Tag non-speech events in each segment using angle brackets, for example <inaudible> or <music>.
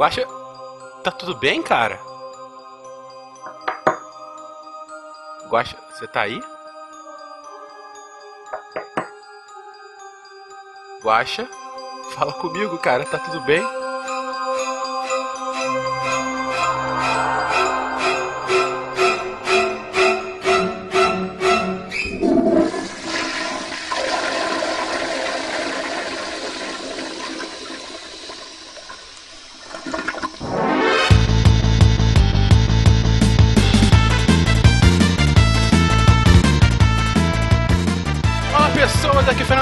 Guaxa, tá tudo bem, cara? Guaxa, você tá aí? Guaxa, fala comigo, cara, tá tudo bem?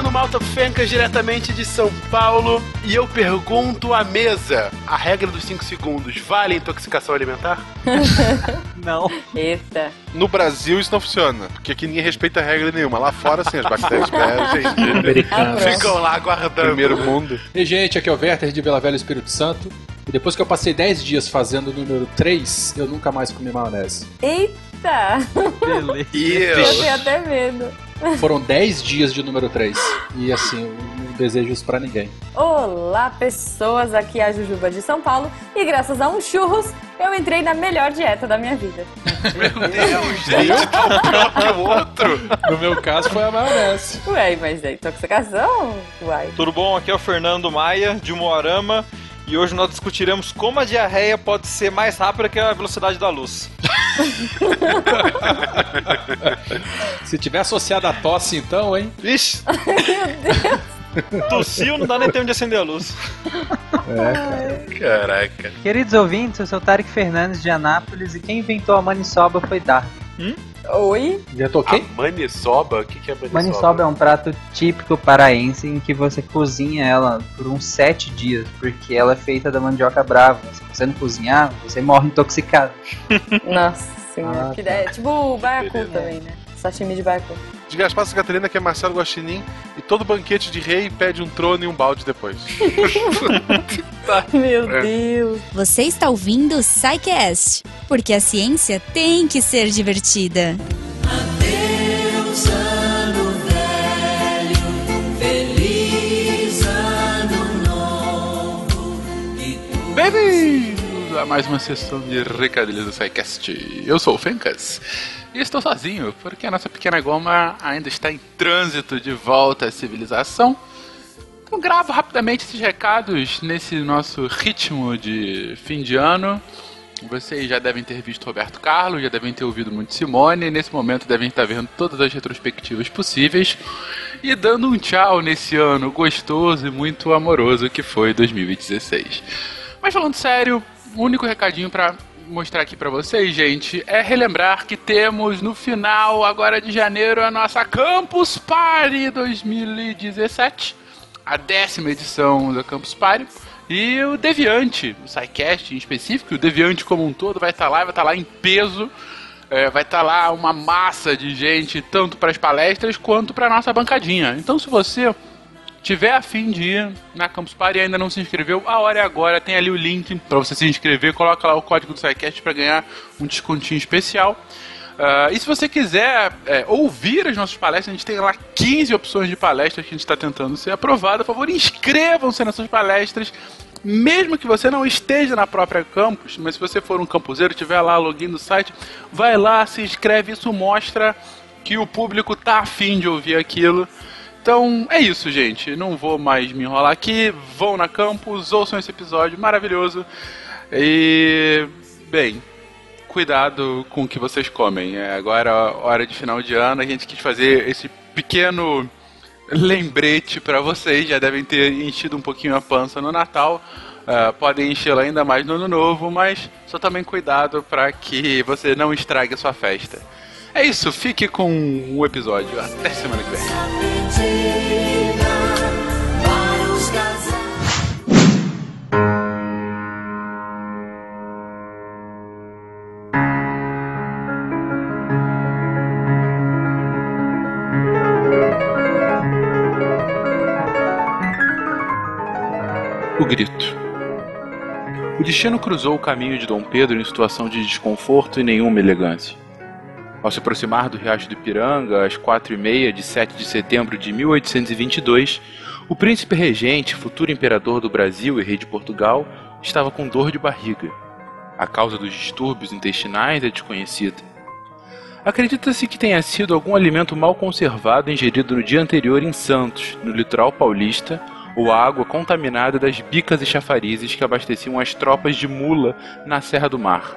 Fernando Malta Fencas, diretamente de São Paulo. E eu pergunto à mesa: a regra dos 5 segundos vale intoxicação alimentar? <laughs> Não. Eita. No Brasil isso não funciona, porque aqui ninguém respeita regra nenhuma. Lá fora, sim, as bactérias <laughs> Americano. Ficam lá aguardando. Primeiro mundo. E gente, aqui é o Werther de Vila Velha Espírito Santo. E depois que eu passei 10 dias fazendo o número 3, eu nunca mais comi maionese. Eita. Beleza. Eu tenho até medo. Foram 10 dias de número 3. E assim, eu não desejo isso pra ninguém. Olá, pessoas. Aqui é a Jujuba de São Paulo. E graças a um churros, eu entrei na melhor dieta da minha vida. Meu Deus, gente, tá um pior que o outro. No meu caso foi a maionese. Ué, mas é intoxicação? Uai. Tudo bom? Aqui é o Fernando Maia, de Moarama. E hoje nós discutiremos como a diarreia pode ser mais rápida que a velocidade da luz. <laughs> Se tiver associado à tosse, então, hein? Vixe! <laughs> Tossiu, não dá nem tempo de acender a luz. Caraca. Queridos ouvintes, eu sou o Tarek Fernandes de Anápolis e quem inventou a maniçoba foi Oi? Já toquei? A maniçoba? O que, que é maniçoba? Maniçoba é um prato típico paraense em que você cozinha ela por uns sete dias, porque ela é feita da mandioca brava. Se você não cozinhar, você morre intoxicado. <laughs> Nossa senhora. Ah, que tá. ideia. Tipo baiacu Beleza. também, né? Sashimi de baiacu. De Gaspar Santa Catarina, que é Marcelo Guaxinim, e todo banquete de rei pede um trono e um balde depois. <laughs> Meu É. Deus. Você está ouvindo o SciCast, porque a ciência tem que ser divertida. Bem-vindos a mais uma sessão de recadilhos do SciCast. Eu sou o Fencas e estou sozinho, porque a nossa pequena goma ainda está em trânsito de volta à civilização. Então gravo rapidamente esses recados nesse nosso ritmo de fim de ano. Vocês já devem ter visto Roberto Carlos, já devem ter ouvido muito Simone, e nesse momento devem estar vendo todas as retrospectivas possíveis e dando um tchau nesse ano gostoso e muito amoroso que foi 2016. Mas falando sério, o único recadinho pra mostrar aqui pra vocês, gente, é relembrar que temos no final agora de janeiro a nossa Campus Party 2017, a décima edição da Campus Party. E o Deviante, o SciCast em específico, o Deviante como um todo vai estar lá, vai estar lá em peso. É, vai estar lá uma massa de gente, tanto para as palestras quanto para nossa bancadinha. Então, se você tiver afim de ir na Campus Party e ainda não se inscreveu, a hora é agora. Tem ali o link para você se inscrever. Coloca lá o código do SciCast para ganhar um descontinho especial. Ah, e se você quiser é, ouvir as nossas palestras, a gente tem lá 15 opções de palestras que a gente está tentando ser aprovado. Por favor, inscrevam-se nessas palestras. Mesmo que você não esteja na própria campus, mas se você for um campuseiro, tiver lá login no site, vai lá, se inscreve. Isso mostra que o público tá afim de ouvir aquilo. Então é isso, gente. Não vou mais me enrolar aqui. Vão na campus, ouçam esse episódio maravilhoso. E. Bem, cuidado com o que vocês comem. É agora, hora de final de ano, a gente quis fazer esse pequeno lembrete para vocês. Já devem ter enchido um pouquinho a pança no Natal. Ah, podem enchê-la ainda mais no Ano Novo, mas só tomem cuidado para que você não estrague a sua festa. É isso, fique com o episódio. Até semana que vem. O grito. O destino cruzou o caminho de Dom Pedro em situação de desconforto e nenhuma elegância. Ao se aproximar do Riacho do Ipiranga, às quatro e meia de 7 de setembro de 1822, o príncipe regente, futuro imperador do Brasil e rei de Portugal, estava com dor de barriga. A causa dos distúrbios intestinais é desconhecida. Acredita-se que tenha sido algum alimento mal conservado ingerido no dia anterior em Santos, no litoral paulista, ou a água contaminada das bicas e chafarizes que abasteciam as tropas de mula na Serra do Mar.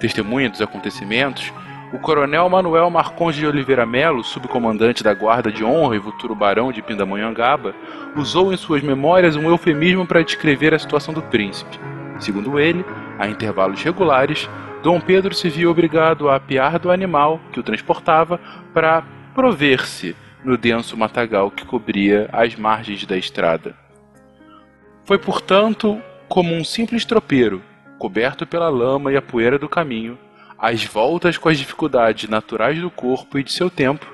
Testemunha dos acontecimentos, o coronel Manuel Marcondes de Oliveira Melo, subcomandante da Guarda de Honra e futuro barão de Pindamonhangaba, usou em suas memórias um eufemismo para descrever a situação do príncipe. Segundo ele, a intervalos regulares, Dom Pedro se viu obrigado a apiar do animal que o transportava para prover-se no denso matagal que cobria as margens da estrada. Foi, portanto, como um simples tropeiro, coberto pela lama e a poeira do caminho, às voltas com as dificuldades naturais do corpo e de seu tempo,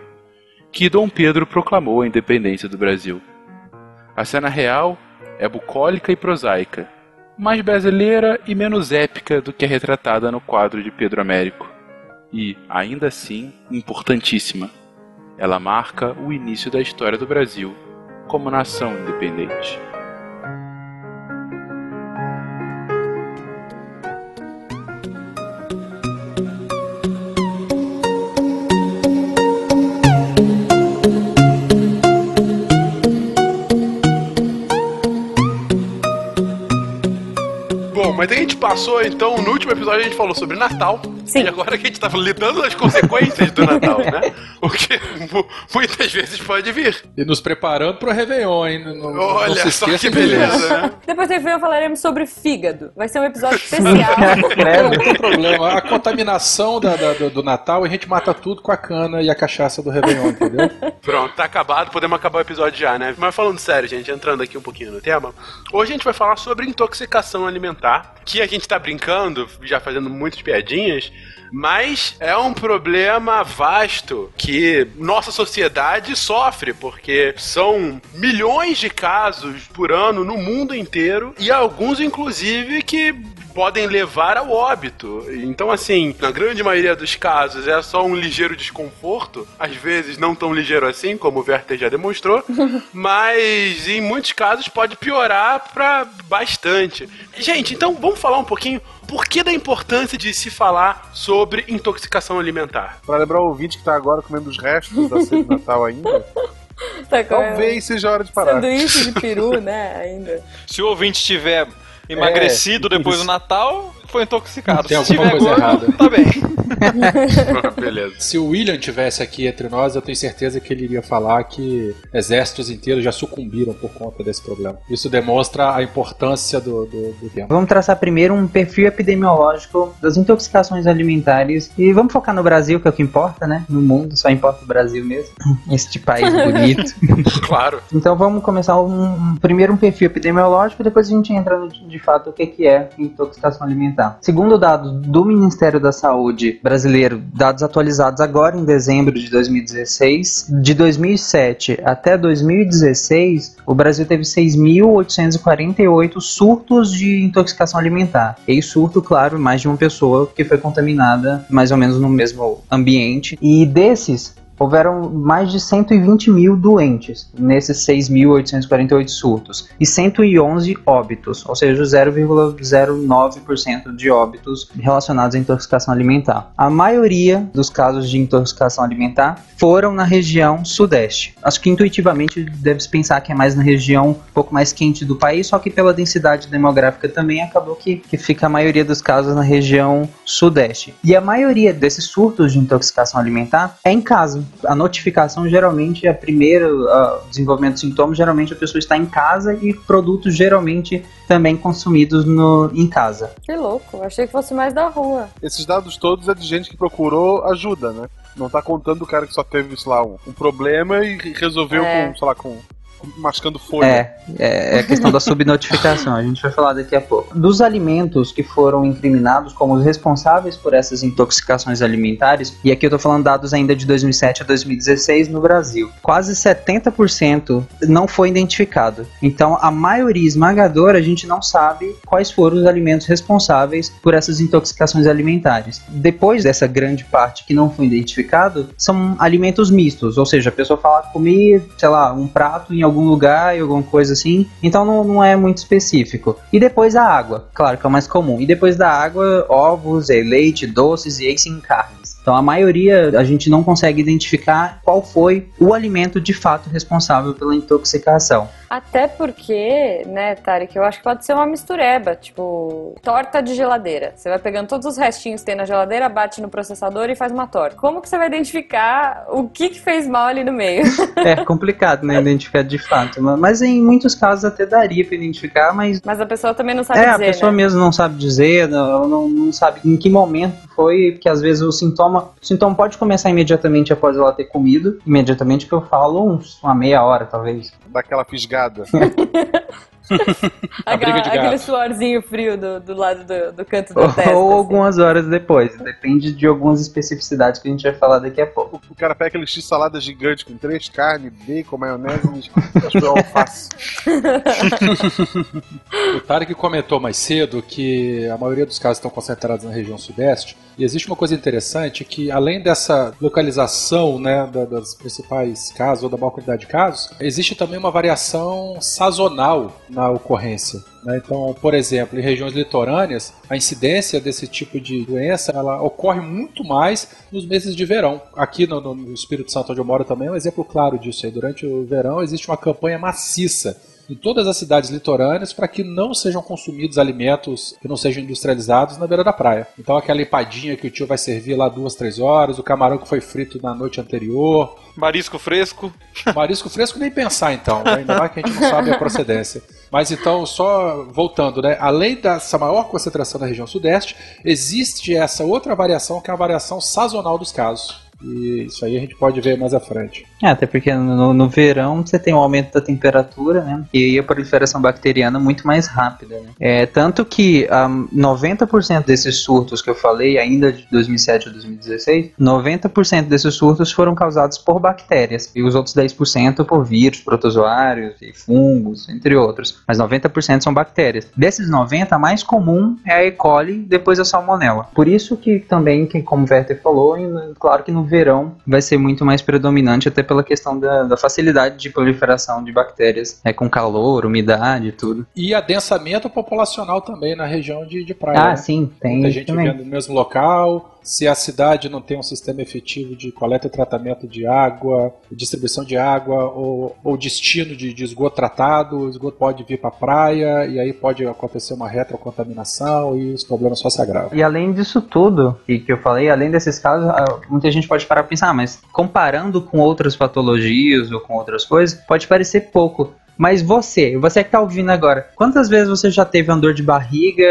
que Dom Pedro proclamou a independência do Brasil. A cena real é bucólica e prosaica, mais brasileira e menos épica do que a retratada no quadro de Pedro Américo. E, ainda assim, importantíssima. Ela marca o início da história do Brasil como nação independente. Mas a gente passou, então, no último episódio a gente falou sobre Natal. Sim. E agora que a gente tá lidando com as consequências do Natal, né? O que mu- muitas vezes pode vir. E nos preparando pro Réveillon, hein? Não, não Olha se só esqueça que beleza, né? Depois do Réveillon falaremos sobre fígado. Vai ser um episódio <laughs> especial. Não, não tem problema. A contaminação da- da- do, do Natal, a gente mata tudo com a cana e a cachaça do Réveillon, entendeu? Pronto, tá acabado, podemos acabar o episódio já, né? Mas falando sério, gente, entrando aqui um pouquinho no tema, hoje a gente vai falar sobre intoxicação alimentar, que a gente tá brincando, já fazendo muitas piadinhas, mas é um problema vasto que nossa sociedade sofre, porque são milhões de casos por ano no mundo inteiro e alguns, inclusive, que podem levar ao óbito. Então, assim, na grande maioria dos casos é só um ligeiro desconforto, às vezes não tão ligeiro assim, como o Werther já demonstrou, <laughs> mas em muitos casos pode piorar pra bastante. Gente, então vamos falar um pouquinho por que da importância de se falar sobre intoxicação alimentar. Pra lembrar o ouvinte que tá agora comendo os restos da ceia de Natal ainda, <laughs> Tá com talvez seja a hora de parar. sanduíche de peru, né? Ainda. Se o ouvinte tiver emagrecido depois do Natal, foi intoxicado. Tem Se alguma tiver coisa gordo, errada. tá bem. <laughs> Beleza. Se o William tivesse aqui entre nós, eu tenho certeza que ele iria falar que exércitos inteiros já sucumbiram por conta desse problema. Isso demonstra a importância do, do, do tema. Vamos traçar primeiro um perfil epidemiológico das intoxicações alimentares e vamos focar no Brasil, que é o que importa, né? No mundo, só importa o Brasil mesmo. <laughs> Este país bonito. <laughs> Claro. Então vamos começar um, um- primeiro um perfil epidemiológico, depois a gente entra no, de fato o que, que é intoxicação alimentar. Segundo dados do Ministério da Saúde brasileiro, dados atualizados agora em dezembro de 2016, de 2007 até 2016, o Brasil teve 6.848 surtos de intoxicação alimentar. E surto, claro, mais de uma pessoa que foi contaminada mais ou menos no mesmo ambiente. E desses, houveram mais de 120 mil doentes nesses 6.848 surtos e 111 óbitos, ou seja, 0,09% de óbitos relacionados à intoxicação alimentar. A maioria dos casos de intoxicação alimentar foram na região sudeste. Acho que intuitivamente deve-se pensar que é mais na região um pouco mais quente do país, só que pela densidade demográfica também acabou que, que fica a maioria dos casos na região sudeste. E a maioria desses surtos de intoxicação alimentar é em casa. A notificação geralmente é a primeira, ah, desenvolvimento de sintomas, geralmente a pessoa está em casa e produtos geralmente também consumidos no, em casa. Que louco, achei que fosse mais da rua. Esses dados todos é de gente que procurou ajuda, né? Não tá contando o cara que só teve, sei lá, um, um problema e resolveu É. com, sei lá, com, com mascando folha. É, é, é a questão da subnotificação, a gente vai falar daqui a pouco. Dos alimentos que foram incriminados como os responsáveis por essas intoxicações alimentares, e aqui eu tô falando dados ainda de 2007 a 2016 no Brasil, quase 70% não foi identificado. Então, a maioria esmagadora a gente não sabe quais foram os alimentos responsáveis por essas intoxicações alimentares. Depois dessa grande parte que não foi identificado, são alimentos mistos, ou seja, a pessoa fala comer, sei lá, um prato em algum algum lugar e alguma coisa assim. Então não, não é muito específico. E depois a água, claro que é o mais comum. E depois da água, ovos, e leite, doces e aí sim carnes. Então a maioria a gente não consegue identificar qual foi o alimento de fato responsável pela intoxicação. Até porque, né, Tarek, eu acho que pode ser uma mistureba, tipo, torta de geladeira. Você vai pegando todos os restinhos que tem na geladeira, bate no processador e faz uma torta. Como que você vai identificar o que, que fez mal ali no meio? É complicado, né, identificar de fato. Mas em muitos casos até daria para identificar, mas Mas a pessoa também não sabe é, dizer, a pessoa né? mesmo não sabe dizer, não, não, não sabe em que momento foi, porque às vezes o sintoma, o sintoma pode começar imediatamente após ela ter comido, imediatamente que eu falo uns, uma meia hora talvez. Daquela fisgada. <laughs> A briga de aquele suorzinho frio do, do lado do, do canto da Ou, testa. ou assim. algumas horas depois, depende de algumas especificidades que a gente vai falar daqui a pouco. O cara pega aquele x-salada gigante com três carnes, bacon, maionese e acho que é alface. <laughs> O Tarek comentou mais cedo que a maioria dos casos estão concentrados na região sudeste. E existe uma coisa interessante que, além dessa localização né, da- das principais casos ou da maior quantidade de casos, existe também uma variação sazonal na ocorrência. né? Então, por exemplo, em regiões litorâneas, a incidência desse tipo de doença ela ocorre muito mais nos meses de verão. Aqui no, no Espírito Santo, onde eu moro, também é um exemplo claro disso. Aí. Durante o verão existe uma campanha maciça em todas as cidades litorâneas para que não sejam consumidos alimentos que não sejam industrializados na beira da praia. Então aquela empadinha que o tio vai servir lá duas, três horas, o camarão que foi frito na noite anterior, Marisco fresco. marisco fresco nem pensar então, né? ainda mais que a gente não sabe a procedência. Mas então, só voltando, né? Além dessa maior concentração da região sudeste, existe essa outra variação que é a variação sazonal dos casos. E isso aí a gente pode ver mais à frente. É, até porque no, no verão você tem um aumento da temperatura, né? E a proliferação bacteriana muito mais rápida, né? É, tanto que ah, 90% desses surtos que eu falei, ainda de 2007 a 2016, 90% desses surtos foram causados por bactérias. E os outros 10% por vírus, protozoários e fungos, entre outros. Mas 90% são bactérias. Desses 90%, a mais comum é a E. coli, depois a salmonella. Por isso que também, como o Werther falou, em- claro que no verão vai ser muito mais predominante, até pela questão da, da facilidade de proliferação de bactérias, né, com calor, umidade e tudo. E adensamento populacional também na região de, de praia. Ah, né? sim, tem Muita gente também. vivendo no mesmo local. Se a cidade não tem um sistema efetivo de coleta e tratamento de água, distribuição de água ou, ou destino de, de esgoto tratado, o esgoto pode vir para a praia e aí pode acontecer uma retrocontaminação e os problemas só se agravam. E além disso tudo, e que eu falei, além desses casos, ah, muita gente pode parar pra pensar, ah, mas comparando com outras patologias ou com outras coisas, pode parecer pouco. Mas você, você que tá ouvindo agora, quantas vezes você já teve uma dor de barriga,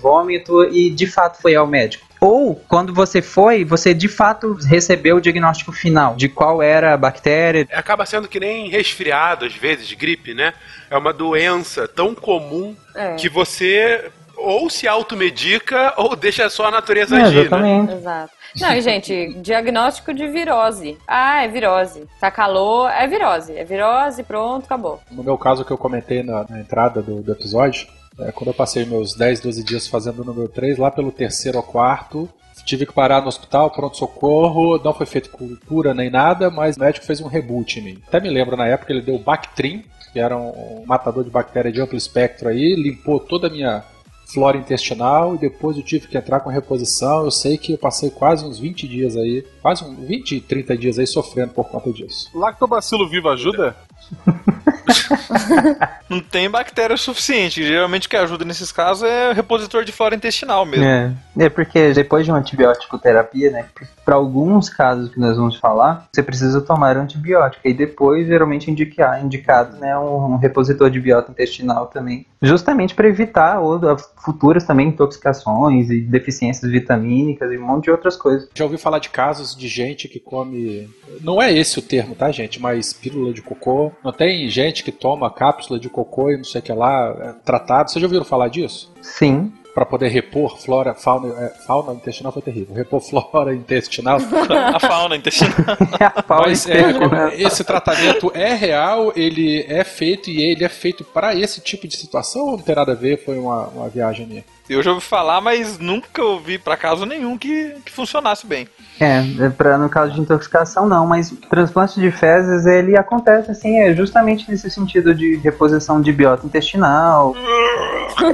vômito e de fato foi ao médico? Ou quando você foi, você de fato recebeu o diagnóstico final de qual era a bactéria? Acaba sendo que nem resfriado, às vezes, gripe, né? É uma doença tão comum É. que você ou se automedica ou deixa só a natureza É, agir, né? exatamente. Exato. Não, e, gente, diagnóstico de virose. Ah, é virose. Tá calor, é virose. É virose, pronto, acabou. No meu caso que eu comentei na, na entrada do, do episódio, é, quando eu passei meus 10, 12 dias fazendo o número 3, lá pelo terceiro ou quarto, tive que parar no hospital, pronto-socorro, não foi feito cultura nem nada, mas o médico fez um reboot em mim. Até me lembro, na época, ele deu Bactrim, que era um matador de bactéria de amplo espectro aí, limpou toda a minha flora intestinal e depois eu tive que entrar com reposição. Eu sei que eu passei quase uns 20 dias aí, quase uns 20, 30 dias aí sofrendo por conta disso. Lactobacilo vivo ajuda? <laughs> Não tem bactéria o suficiente. Geralmente o que ajuda nesses casos é o repositor de flora intestinal mesmo. É, é porque depois de uma antibiótico terapia, né, para alguns casos que nós vamos falar, você precisa tomar antibiótico e depois geralmente indicar, indicado, né, um, um repositor de biota intestinal também, justamente para evitar ou, futuras também intoxicações e deficiências vitamínicas e um monte de outras coisas. Já ouvi falar de casos de gente que come. Não é esse o termo, tá, gente? Mas pílula de cocô. Não tem gente que toma cápsula de cocô e não sei o que lá, é, tratado. Vocês já ouviram falar disso? Sim, para poder repor flora, fauna, é, fauna intestinal foi terrível. Repor flora intestinal. <laughs> A fauna intestinal. <laughs> A pau Mas é, intestinal. esse tratamento é real, ele é feito e ele é feito para esse tipo de situação ou não tem nada a ver? Foi uma, uma viagem minha? Eu já ouvi falar, mas nunca ouvi pra caso nenhum que, que funcionasse bem. É, é pra, no caso de intoxicação não, mas transplante de fezes ele acontece assim, é justamente nesse sentido de reposição de biota intestinal,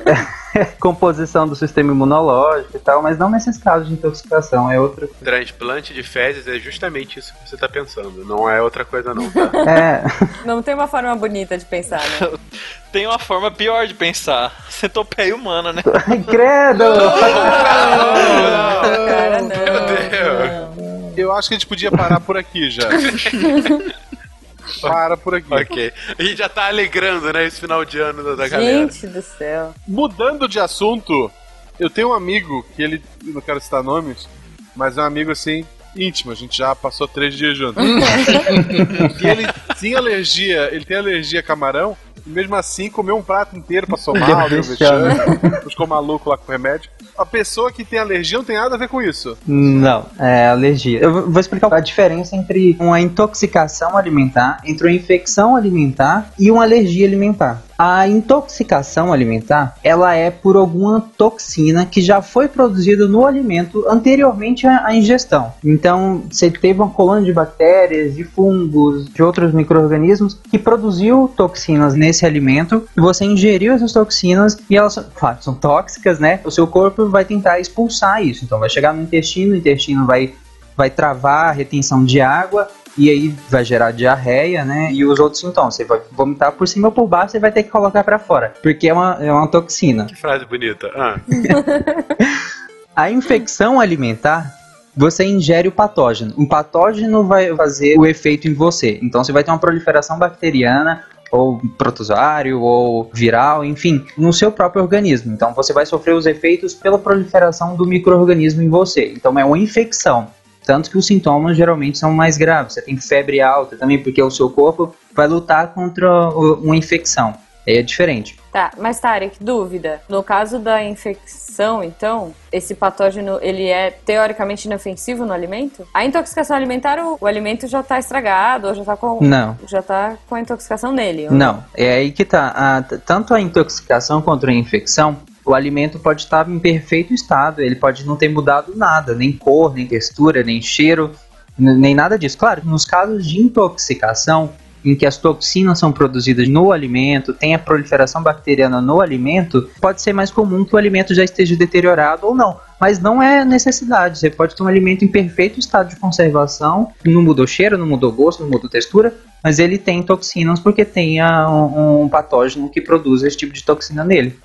<laughs> composição do sistema imunológico e tal, mas não nesses casos de intoxicação, é outra coisa. Transplante de fezes é justamente isso que você tá pensando. Não é outra coisa, não, tá? É, Não tem uma forma bonita de pensar, né? <laughs> Tem uma forma pior de pensar. Centopeia humana, né? credo! Cara, não. Meu Deus. Eu acho que a gente podia parar por aqui já. Para por aqui. Ok. A gente já tá alegrando, né, esse final de ano da, da galera. Gente do céu. Mudando de assunto, eu tenho um amigo que ele. Não quero citar nomes, mas é um amigo assim. Íntimo, a gente já passou três dias juntos. e ele tinha alergia, ele tem alergia a camarão, e mesmo assim comeu um prato inteiro, passou mal, deu vexame, ficou maluco lá com o remédio. A pessoa que tem alergia não tem nada a ver com isso. Não, é alergia. Eu vou explicar a diferença entre uma intoxicação alimentar, entre uma infecção alimentar e uma alergia alimentar. A intoxicação alimentar, ela é por alguma toxina que já foi produzida no alimento anteriormente à ingestão. Então, você teve uma colônia de bactérias, de fungos, de outros micro-organismos que produziu toxinas nesse alimento, você ingeriu essas toxinas e elas claro, são tóxicas, né? O seu corpo vai tentar expulsar isso. Então, vai chegar no intestino, o intestino vai vai travar a retenção de água e aí vai gerar diarreia, né? E os outros sintomas. Você vai vomitar por cima ou por baixo, você vai ter que colocar pra fora, porque é uma, é uma toxina. Que frase bonita. Ah, <laughs> A infecção alimentar, você ingere o patógeno. O patógeno vai fazer o efeito em você. Então você vai ter uma proliferação bacteriana ou protozoário ou viral, enfim, no seu próprio organismo. Então você vai sofrer os efeitos pela proliferação do microorganismo em você. Então é uma infecção. Tanto que os sintomas geralmente são mais graves. Você tem febre alta também, porque o seu corpo vai lutar contra uma infecção. Aí é diferente. Tá, mas Tarek, dúvida. No caso da infecção, então, esse patógeno, ele é teoricamente inofensivo no alimento? A intoxicação alimentar, o, o alimento já tá estragado, ou já tá com... Não. Já tá com a intoxicação nele. ou Não, é aí que tá. A- tanto a intoxicação quanto a infecção, o alimento pode estar em perfeito estado, ele pode não ter mudado nada, nem cor, nem textura, nem cheiro, nem nada disso. Claro, nos casos de intoxicação, em que as toxinas são produzidas no alimento, tem a proliferação bacteriana no alimento, pode ser mais comum que o alimento já esteja deteriorado ou não. Mas não é necessidade. Você pode ter um alimento em perfeito estado de conservação, não mudou cheiro, não mudou gosto, não mudou textura, mas ele tem toxinas porque tem a- um, um patógeno que produz esse tipo de toxina nele.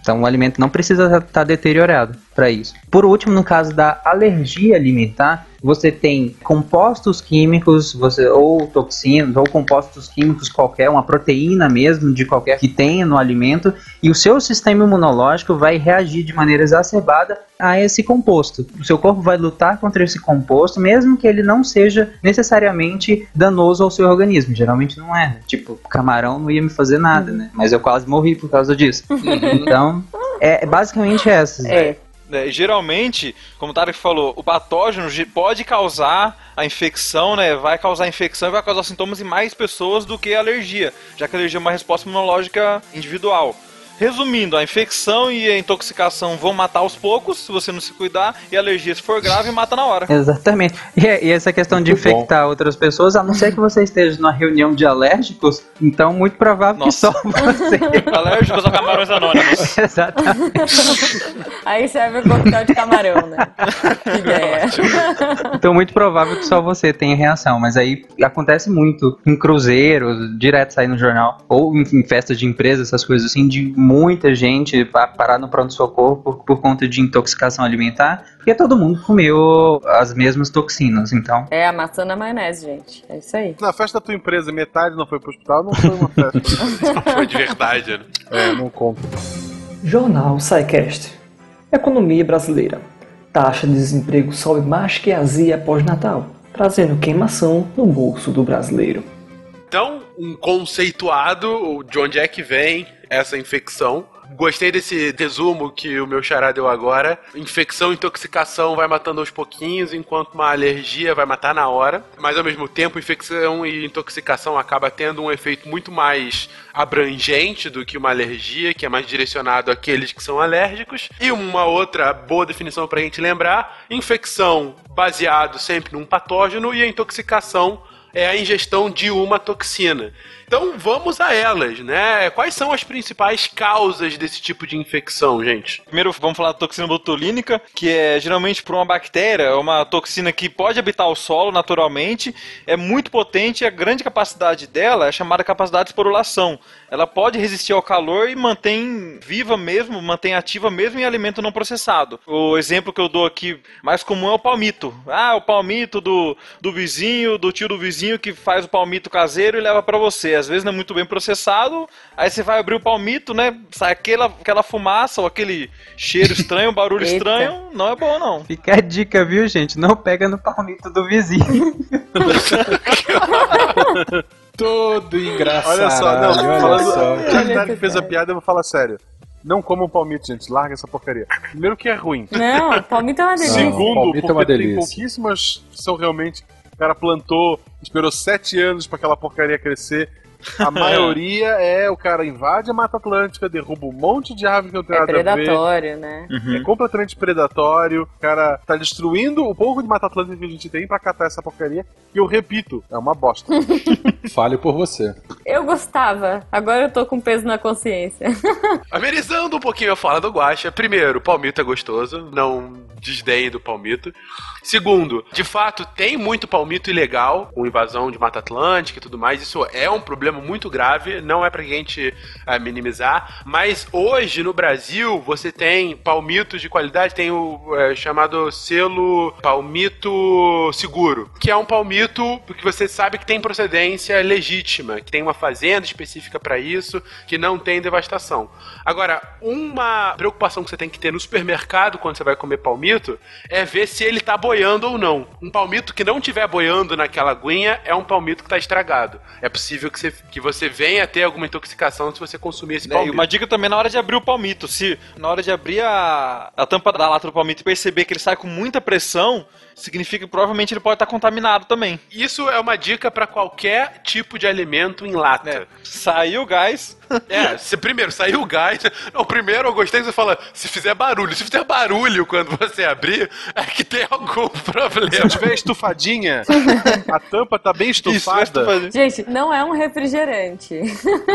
Então o alimento não precisa estar deteriorado para isso. Por último, no caso da alergia alimentar, você tem compostos químicos, você ou toxinas ou compostos químicos qualquer, uma proteína mesmo de qualquer que tenha no alimento, e o seu sistema imunológico vai reagir de maneira exacerbada a esse composto. O seu corpo vai lutar contra esse composto, mesmo que ele não seja necessariamente danoso ao seu organismo. Geralmente não é. Tipo, camarão não ia me fazer nada, né? Mas eu quase morri por causa disso. <laughs> Então, é basicamente essa. É. É, geralmente, como o Tarek falou, o patógeno ge- pode causar a infecção, né? Vai causar infecção e vai causar sintomas em mais pessoas do que a alergia, já que a alergia é uma resposta imunológica individual. Resumindo, a infecção e a intoxicação vão matar aos poucos, se você não se cuidar, e a alergia, se for grave, mata na hora. Exatamente. E, e essa questão de Muito bom. infectar outras pessoas, a não ser que você esteja numa reunião de alérgicos, então muito provável Nossa. que só você. <laughs> Alérgicos a camarões anônimos. <laughs> Exatamente. Aí serve o coquetel de camarão, né? <laughs> Que ideia. Então muito provável que só você tenha reação, mas aí acontece muito em cruzeiros, direto sair no jornal, ou em, em festas de empresa, essas coisas assim, de muita gente pa- parar no pronto-socorro por, por conta de intoxicação alimentar, porque todo mundo comeu as mesmas toxinas, então... É a maçã na maionese, gente. É isso aí. Na festa da tua empresa, metade não foi pro hospital, não foi uma festa. não <laughs> foi de verdade, né? é, não conta. Jornal SciCast. Economia brasileira. Taxa de desemprego sobe mais que azia após Natal, trazendo queimação no bolso do brasileiro. Então, um conceituado de onde é que vem essa infecção. Gostei desse resumo que o meu xará deu agora. Infecção e intoxicação vai matando aos pouquinhos, enquanto uma alergia vai matar na hora. Mas ao mesmo tempo, infecção e intoxicação acaba tendo um efeito muito mais abrangente do que uma alergia, que é mais direcionado àqueles que são alérgicos. E uma outra boa definição pra gente lembrar: infecção baseado sempre num patógeno e a intoxicação é a ingestão de uma toxina. Então vamos a elas, né? Quais são as principais causas desse tipo de infecção, gente? Primeiro vamos falar da toxina botulínica, que é geralmente por uma bactéria, uma toxina que pode habitar o solo naturalmente, é muito potente e a grande capacidade dela é chamada capacidade de esporulação. Ela pode resistir ao calor e mantém viva mesmo, mantém ativa mesmo em alimento não processado. O exemplo que eu dou aqui mais comum é o palmito. Ah, o palmito do, do vizinho, do tio do vizinho que faz o palmito caseiro e leva para você às vezes não é muito bem processado, aí você vai abrir o palmito, né? Sai aquela, aquela fumaça ou aquele cheiro estranho, um barulho <laughs> Eita. estranho, não é bom não. Fica a dica, viu, gente? Não pega no palmito do vizinho. <laughs> Todo engraçado. Olha só, não, olha falando, só. já Olha que que fez a piada, eu vou falar sério. Não comam palmito, gente. Larga essa porcaria. Primeiro que é ruim. Não, palmito é uma delícia. Segundo, palmito é porque uma tem delícia. pouquíssimas que são realmente. O cara plantou, esperou sete anos pra aquela porcaria crescer. A <laughs> maioria é o cara invade a Mata Atlântica, derruba um monte de árvore que não tem É nada a ver. predatório, né? É completamente predatório. O cara tá destruindo o pouco de Mata Atlântica que a gente tem pra catar essa porcaria. E eu repito, é uma bosta. <laughs> Fale por você. Eu gostava, agora eu tô com peso na consciência. <laughs> Amenizando um pouquinho a fala do Guaxa. Primeiro, o palmito é gostoso, não desdenhe do palmito. Segundo, de fato, tem muito palmito ilegal, com invasão de Mata Atlântica e tudo mais. Isso é um problema muito grave, não é pra gente ah, minimizar. Mas hoje, no Brasil, você tem palmitos de qualidade, tem o eh, chamado selo palmito seguro, que é um palmito que você sabe que tem procedência legítima, que tem uma fazenda específica pra isso, que não tem devastação. Agora, uma preocupação que você tem que ter no supermercado quando você vai comer palmito é ver se ele tá boiando ou não. Um palmito que não tiver boiando naquela aguinha é um palmito que tá estragado. É possível que você, que você venha a ter alguma intoxicação se você consumir esse Né, E palmito. uma dica também na hora de abrir o palmito. Se na hora de abrir a, a tampa da lata do palmito e perceber que ele sai com muita pressão, significa que provavelmente ele pode estar contaminado também. Isso é uma dica pra qualquer tipo de alimento em lata. né? Saiu o gás. É, se primeiro saiu o gás. Não, primeiro eu gostei que você fala, se fizer barulho. Se fizer barulho quando você abrir, é que tem algum <laughs> Se problema. tiver estufadinha, a tampa tá bem Isso, estufada. estufar. Gente, não é um refrigerante.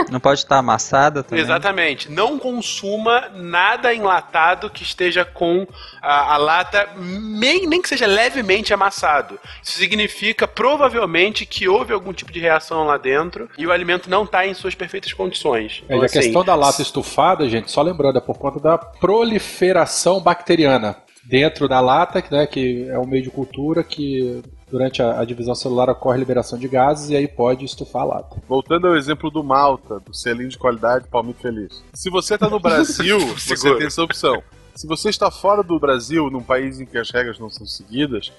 Não pode estar amassada também. Exatamente. Não consuma nada enlatado que esteja com a, a lata, nem, nem que seja levemente amassado. Isso significa provavelmente que houve algum tipo de reação lá dentro e o alimento não está em suas perfeitas condições. É, e a assim, questão da lata estufada, gente, só lembrando, é por conta da proliferação bacteriana dentro da lata, né, que é um meio de cultura que durante a, a divisão celular ocorre liberação de gases e aí pode estufar a lata. Voltando ao exemplo do Malta, do selinho de qualidade Palmito Feliz. Se você tá no Brasil, <laughs> você tem essa opção. Se você está fora do Brasil, num país em que as regras não são seguidas,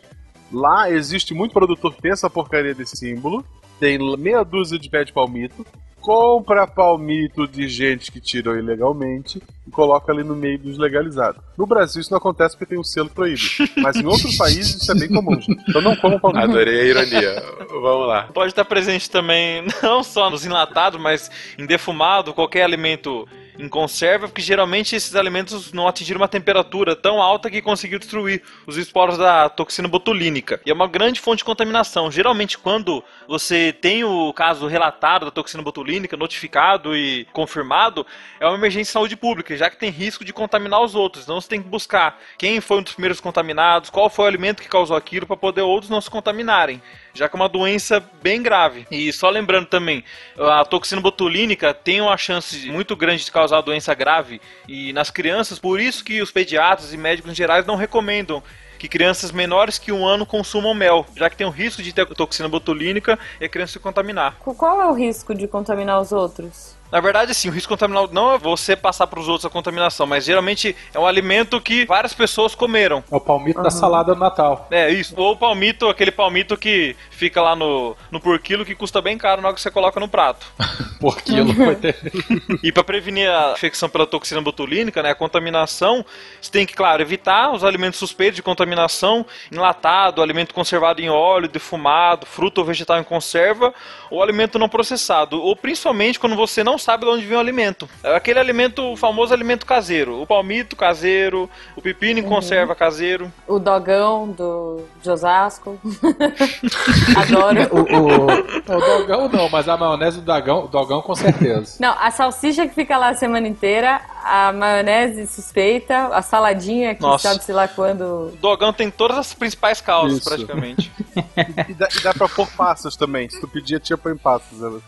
lá existe muito produtor que tem essa porcaria desse símbolo, tem meia dúzia de pé de palmito, compra palmito de gente que tirou ilegalmente e coloca ali no meio dos legalizados. No Brasil isso não acontece porque tem um selo proíbe, mas em outros <laughs> países isso é bem comum. gente. Então não comam palmito. Adorei a ironia. Vamos lá. Pode estar presente também, <laughs> não só nos enlatados, mas em defumado, qualquer alimento em conserva, porque geralmente esses alimentos não atingiram uma temperatura tão alta que conseguiu destruir os esporos da toxina botulínica. E é uma grande fonte de contaminação. Geralmente, quando você tem o caso relatado da toxina botulínica, notificado e confirmado, é uma emergência de saúde pública, já que tem risco de contaminar os outros. Então você tem que buscar quem foi um dos primeiros contaminados, qual foi o alimento que causou aquilo, para poder outros não se contaminarem já que é uma doença bem grave. E só lembrando também, a toxina botulínica tem uma chance muito grande de causar doença grave e nas crianças, por isso que os pediatras e médicos em gerais não recomendam que crianças menores que um ano consumam mel, já que tem o risco de ter toxina botulínica e a criança se contaminar. Qual é o risco de contaminar os outros? Na verdade, sim, o risco contaminal não é você passar para os outros a contaminação, mas geralmente é um alimento que várias pessoas comeram. É o palmito da salada do Natal. É isso. Ou o palmito, aquele palmito que fica lá no, no por quilo que custa bem caro na hora que você coloca no prato. <laughs> Por quilo vai ter. E para prevenir a infecção pela toxina botulínica, né, a contaminação, você tem que, claro, evitar os alimentos suspeitos de contaminação, enlatado, alimento conservado em óleo, defumado, fruta ou vegetal em conserva, ou alimento não processado, ou principalmente quando você não sabe de onde vem o alimento. É aquele alimento, o famoso alimento caseiro, o palmito caseiro, o pepino em conserva caseiro. O dogão do de Osasco. <laughs> Adoro. O, o- O dogão não, mas a maionese do dogão, dogão com certeza. Não, a salsicha que fica lá a semana inteira, a maionese suspeita, a saladinha que Nossa. sabe-se lá quando. O dogão tem todas as principais causas, Isso. praticamente. <laughs> E dá, e dá pra pôr passas também. Se tu pedir, tinha põe passas. Não,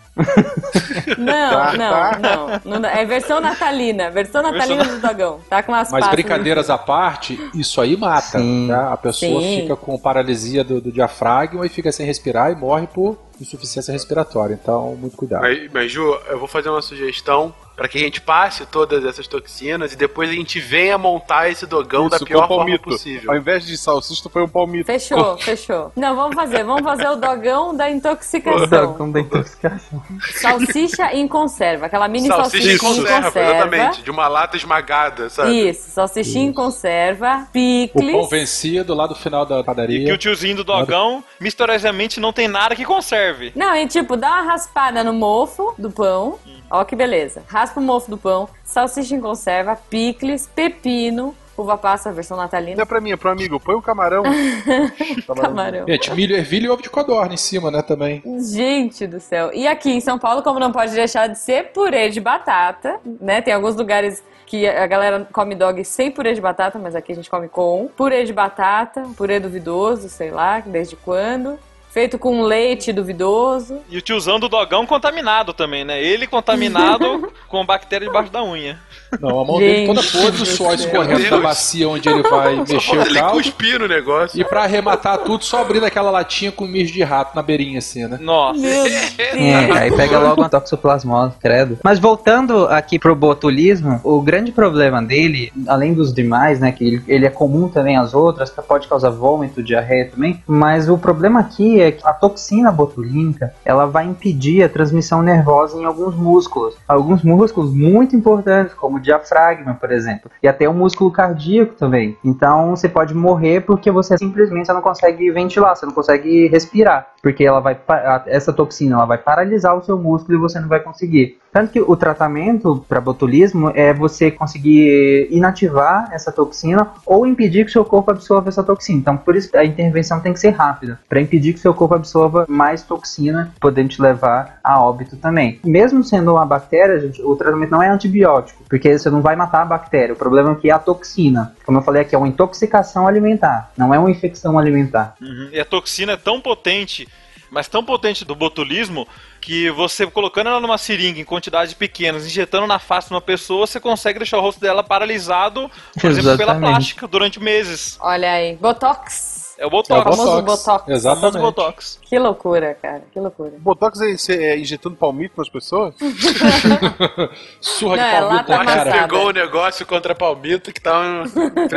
não, não, não. É versão natalina. Versão natalina do dogão. Tá com umas Mas brincadeiras à parte, isso aí mata. Sim. tá? A pessoa Sim. fica com paralisia do, do diafragma e fica sem respirar e morre por insuficiência respiratória. Então, muito cuidado. Mas, mas, Ju, eu vou fazer uma sugestão para que a gente passe todas essas toxinas e depois a gente venha montar esse dogão da Isso, pior com forma possível. Ao invés de salsicha, foi um palmito. Fechou, fechou. Não, vamos fazer. Vamos fazer o dogão da o intoxicação. dogão da intoxicação. Salsicha em conserva. Aquela mini Salsicha em salsichinha conserva, exatamente. De uma lata esmagada, sabe? Isso, salsichinha em conserva, O picles. pão vencido lá do final da E que padaria. o tiozinho do dogão, misteriosamente, não tem nada que conserve. Não, e tipo, dá uma raspada no mofo do pão. Ó que beleza. Raspa o mofo do pão, salsicha em conserva, picles, pepino, uva passa, versão Não natalina. é pra mim, é pro amigo. Põe um camarão. <laughs> Camarão. Gente, milho, ervilha e ovo de codorna em cima, né, também. Gente do céu. E aqui em São Paulo, como não pode deixar de ser, purê de batata, né? Tem alguns lugares que a galera come dog sem purê de batata, mas aqui a gente come com. Purê de batata, purê duvidoso, sei lá, desde quando. Feito com leite duvidoso. E o tiozão do dogão contaminado também, né? Ele contaminado <laughs> com bactéria debaixo da unha. Não, a mão dele toda Gente podre, o do suor escorrendo da bacia onde ele vai mexer o Ele caldo. cuspir no negócio. E pra arrematar tudo, só abrindo aquela latinha com mijo de rato na beirinha, assim, né? Nossa. <laughs> É, aí pega logo uma toxoplasmose, credo. Mas voltando aqui pro botulismo, o grande problema dele, além dos demais, né, que ele, ele é comum também às outras, que pode causar vômito, diarreia também, mas o problema aqui é que a toxina botulínica, ela vai impedir a transmissão nervosa em alguns músculos. Alguns músculos muito importantes, como o diafragma, por exemplo, e até o músculo cardíaco também. Então você pode morrer porque você simplesmente não consegue ventilar, você não consegue respirar, porque ela vai essa toxina ela vai paralisar o seu músculo e você não vai conseguir. Tanto que o tratamento para botulismo é você conseguir inativar essa toxina ou impedir que seu corpo absorva essa toxina. Então, por isso a intervenção tem que ser rápida, para impedir que o seu corpo absorva mais toxina, podendo te levar a óbito também. Mesmo sendo uma bactéria, gente, o tratamento não é antibiótico, porque você não vai matar a bactéria. O problema é que é a toxina. Como eu falei aqui, é uma intoxicação alimentar, não é uma infecção alimentar. Uhum. E a toxina é tão potente, mas tão potente do botulismo, que você colocando ela numa seringa em quantidades pequenas, injetando na face de uma pessoa, você consegue deixar o rosto dela paralisado, por exemplo, pela Exatamente. plástica durante meses. Olha aí. Botox. É o É o Botox. famoso Botox. Botox. Exatamente. Botox. Que loucura, cara. Que loucura. Botox é, é injetando palmito nas pessoas? <laughs> Surra Não, de é palmito na cara. pegou o negócio contra palmito que tá um-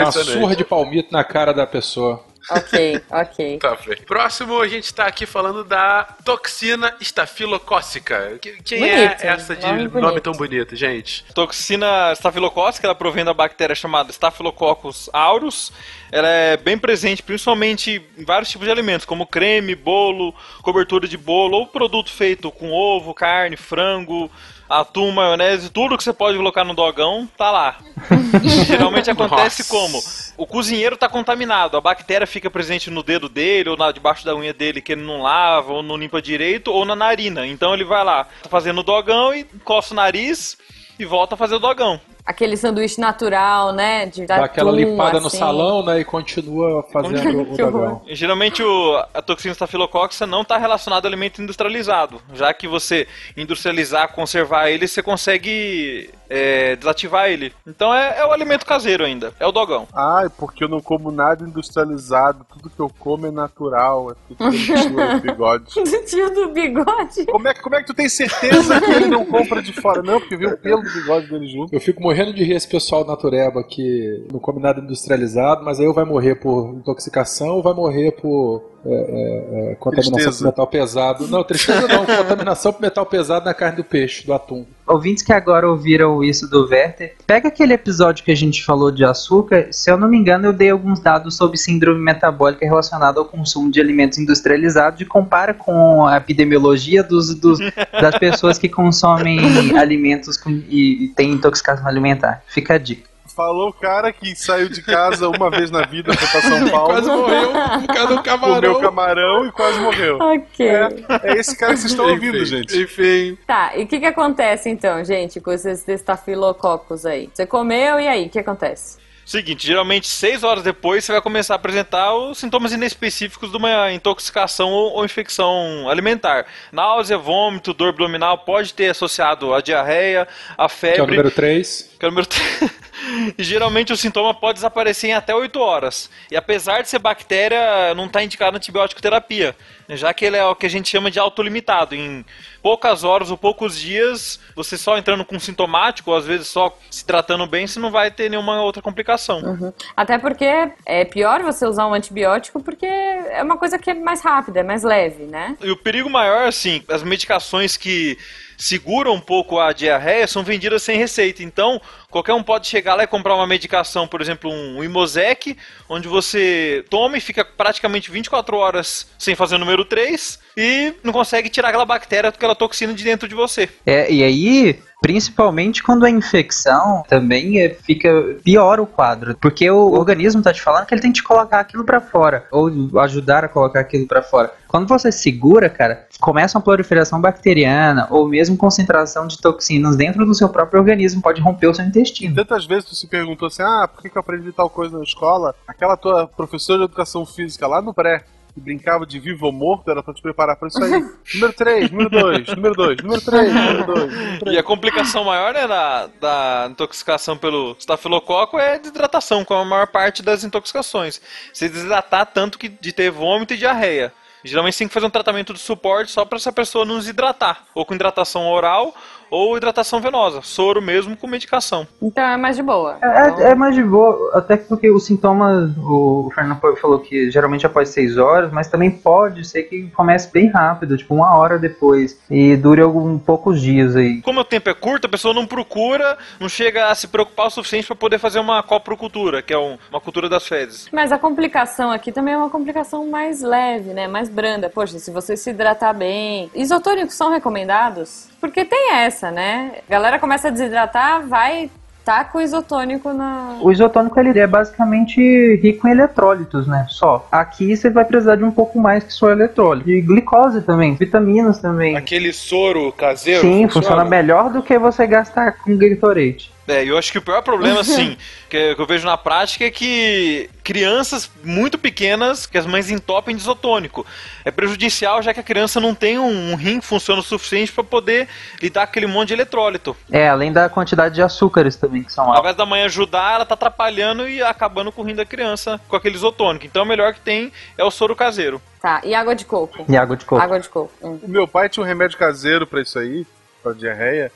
Uma surra de palmito na cara da pessoa. Ok, ok. <laughs> Tá. Próximo, a gente tá aqui falando da toxina estafilocócica. Que- Quem Bonito, é essa de nome nome, tão bonito, gente? Toxina estafilocócica, ela provém da bactéria chamada Staphylococcus aureus. Ela é bem presente, principalmente em vários tipos de alimentos, como creme, bolo, cobertura de bolo, ou produto feito com ovo, carne, frango, atum, maionese, tudo que você pode colocar no dogão, tá lá. <laughs> Geralmente acontece Nossa. como? O cozinheiro tá contaminado, a bactéria fica presente no dedo dele, ou na, debaixo da unha dele que ele não lava, ou não limpa direito, ou na narina. Então ele vai lá, tá fazendo o dogão e coça o nariz e volta a fazer o dogão. Aquele sanduíche natural, né? De Dá aquela limpada no assim. salão, né? E continua fazendo <laughs> o. E, Geralmente o, a toxina estafilococcus não está relacionada ao alimento industrializado, já que você industrializar, conservar ele, você consegue é, desativar ele. Então é, é o alimento caseiro ainda, é o dogão. Ai, porque eu não como nada industrializado, tudo que eu como é natural, é tudo do bigode. <laughs> Do tio do bigode. Como é, que- como é que tu tem certeza que ele não compra de fora? Não, porque viu o pelo do bigode dele junto. Eu fico morrendo de rir esse pessoal natureba que não come industrializado, mas aí ou vai morrer por intoxicação ou vai morrer por é, é, é, contaminação Tristeza. por metal pesado. Não, tristeza não, <laughs> contaminação por metal pesado na carne do peixe, do atum. Ouvintes que agora ouviram isso do Werther, pega aquele episódio que a gente falou de açúcar. Se eu não me engano, eu dei alguns dados sobre síndrome metabólica relacionada ao consumo de alimentos industrializados e compara com a epidemiologia dos, dos- <laughs> das pessoas que consomem alimentos com- e, e têm intoxicação alimentar. Fica a dica. Falou o cara que saiu de casa uma vez na vida, foi pra São <laughs> Paulo, Quase morreu por causa do comeu camarão. camarão e quase morreu. Ok. É, é esse cara que vocês estão ouvindo, gente. Enfim. Tá, e o que que acontece então, gente, com esses estafilococos aí? Você comeu e aí, o que acontece? Seguinte, geralmente seis horas depois você vai começar a apresentar os sintomas inespecíficos de uma intoxicação ou, infecção alimentar. Náusea, vômito, dor abdominal, pode ter associado a diarreia, a Que é o febre. número 3. Que é o número <laughs> E geralmente o sintoma pode desaparecer em até 8 horas. E apesar de ser bactéria, não está indicado antibiótico terapia, já que ele é o que a gente chama de autolimitado. Em poucas horas ou poucos dias, você só entrando com sintomático, ou às vezes só se tratando bem, você não vai ter nenhuma outra complicação. Até porque é pior você usar um antibiótico porque é uma coisa que é mais rápida, é mais leve, né? E o perigo maior, assim, as medicações que seguram um pouco a diarreia são vendidas sem receita. Então, qualquer um pode chegar lá e comprar uma medicação, por exemplo, um Imosec, onde você toma e fica praticamente 24 horas sem fazer o número 3 e não consegue tirar aquela bactéria, aquela toxina de dentro de você. É, e aí, principalmente quando é infecção, também é, fica pior o quadro, porque o organismo tá te falando que ele tem que colocar aquilo pra fora, ou ajudar a colocar aquilo pra fora. Quando você segura, cara, começa uma proliferação bacteriana, ou mesmo concentração de toxinas dentro do seu próprio organismo, pode romper o seu intestino. Tantas vezes tu se perguntou assim, ah, por que eu aprendi tal coisa na escola? Aquela tua professora de educação física lá no pré, que brincava de vivo ou morto, era pra te preparar pra isso aí. número 3, número 2, número 2, número 3, número 2, número 3. E a complicação maior né, da, da intoxicação pelo estafilococo é desidratação, como a maior parte das intoxicações. Se desidratar tanto que de ter vômito e diarreia. Geralmente tem que fazer um tratamento de suporte só para essa pessoa não desidratar, ou com hidratação oral ou hidratação venosa, soro mesmo com medicação. Então é mais de boa. Então, É, é mais de boa, até porque os sintomas, o Fernando falou que geralmente após 6 horas, mas também pode ser que comece bem rápido, tipo uma hora depois, e dure algum poucos dias aí. Como o tempo é curto, a pessoa não procura, não chega a se preocupar o suficiente para poder fazer uma coprocultura, que é um- uma cultura das fezes. Mas a complicação aqui também é uma complicação mais leve, né? Mais branda. Poxa, se você se hidratar bem. Isotônicos são recomendados? Porque tem essa, né? A galera começa a desidratar, vai tá com isotônico na. O isotônico ele é basicamente rico em eletrólitos, né? Só. Aqui você vai precisar de um pouco mais que só eletrólito. E glicose também, vitaminas também. Aquele soro caseiro. Sim, funciona melhor do que você gastar com Gatorade. É, eu acho que o pior problema, <laughs> assim, que, eu vejo na prática é que crianças muito pequenas, que as mães entopem de isotônico. É prejudicial, já que a criança não tem um, um rim que funciona o suficiente para poder lidar com aquele monte de eletrólito. É, além da quantidade de açúcares também que são Ao altos. invés da mãe ajudar, ela tá atrapalhando e acabando com o rim da criança com aquele isotônico. Então o melhor que tem é o soro caseiro. Tá, e água de coco? E água de coco. Água de coco. hum. O meu pai tinha um remédio caseiro pra isso aí, pra diarreia,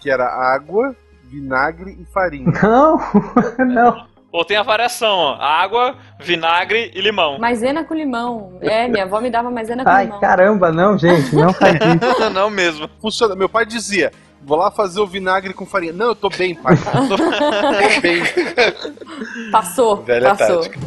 que era água, vinagre e farinha. Não, <laughs> não. Ou tem a variação, ó, água, vinagre e limão. Maisena com limão. É, minha avó me dava maisena com Ai, limão. caramba, não, gente, não faz <laughs> isso. não mesmo. Funciona. Meu pai dizia, vou lá fazer o vinagre com farinha. Não, eu tô bem, pai. <laughs> tô bem. Passou, Velha passou. tática.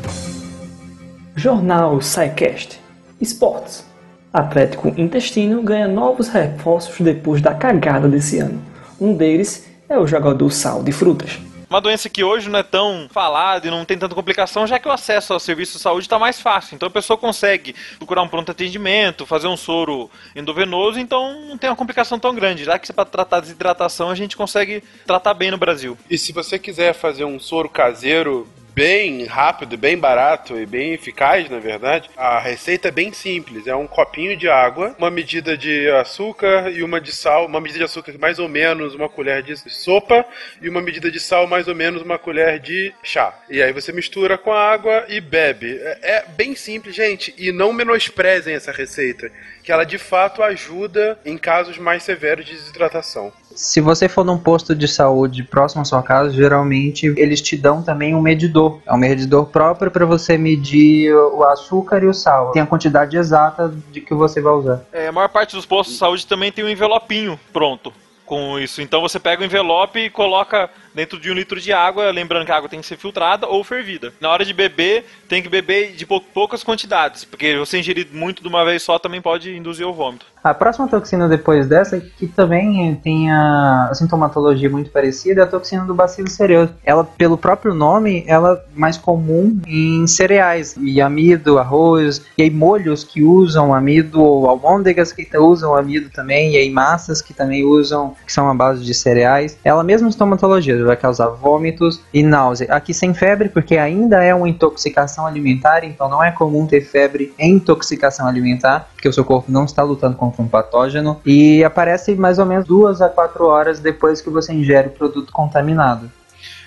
Jornal SciCast. Esportes. Atlético Intestino ganha novos reforços depois da cagada desse ano. Um deles é o jogador Sal de Frutas. uma doença que hoje não é tão falada e não tem tanta complicação, já que o acesso ao serviço de saúde está mais fácil. Então a pessoa consegue procurar um pronto atendimento, fazer um soro endovenoso, então não tem uma complicação tão grande. Já que para tratar desidratação a gente consegue tratar bem no Brasil. E se você quiser fazer um soro caseiro bem rápido, bem barato e bem eficaz, na verdade, a receita é bem simples. É um copinho de água, uma medida de açúcar e uma de sal, uma medida de açúcar mais ou menos uma colher de sopa e uma medida de sal mais ou menos uma colher de chá. E aí você mistura com a água e bebe. É, é bem simples, gente, e não menosprezem essa receita, que ela de fato ajuda em casos mais severos de desidratação. Se você for num posto de saúde próximo à sua casa, geralmente eles te dão também um medidor. É um medidor próprio para você medir o açúcar e o sal. Tem a quantidade exata de que você vai usar. É, a maior parte dos postos de saúde também tem um envelopinho pronto com isso. Então você pega o envelope e coloca dentro de um litro de água, lembrando que a água tem que ser filtrada ou fervida. Na hora de beber, tem que beber de pou poucas quantidades, porque você ingerir muito de uma vez só também pode induzir o vômito. A próxima toxina depois dessa, que também tem a sintomatologia muito parecida, é a toxina do bacilo cereus. Ela, pelo próprio nome, ela é mais comum em cereais, e amido, arroz, e aí molhos que usam amido, ou almôndegas que usam amido também, e aí massas que também usam, que são a base de cereais. Ela mesma sintomatologia, vai causar vômitos e náusea. Aqui sem febre, porque ainda é uma intoxicação alimentar, então não é comum ter febre em intoxicação alimentar, porque o seu corpo não está lutando contra um patógeno e aparece mais ou menos duas a quatro horas depois que você ingere o produto contaminado.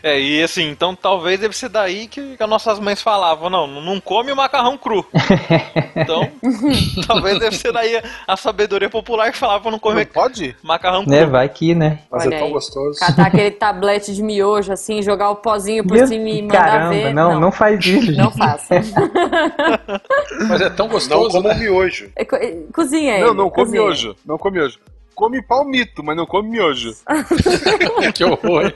É, e assim, então talvez deve ser daí que, que as nossas mães falavam, não, não come o macarrão cru. <laughs> então, <laughs> talvez deve ser daí a, a sabedoria popular que falava não comer Não pode? macarrão cru. Né, vai que, né? Mas Olha é tão aí. gostoso. Catar <laughs> aquele tablete de miojo assim, jogar o pozinho por Meu- cima e mandar Caramba, ver. não, não, faz isso, gente. Não faça. Mas é tão Não gostoso, como né? miojo. É co- é, Cozinha ele. Não, não come miojo. Não come miojo. Come palmito, mas não come miojo. <laughs> que horror.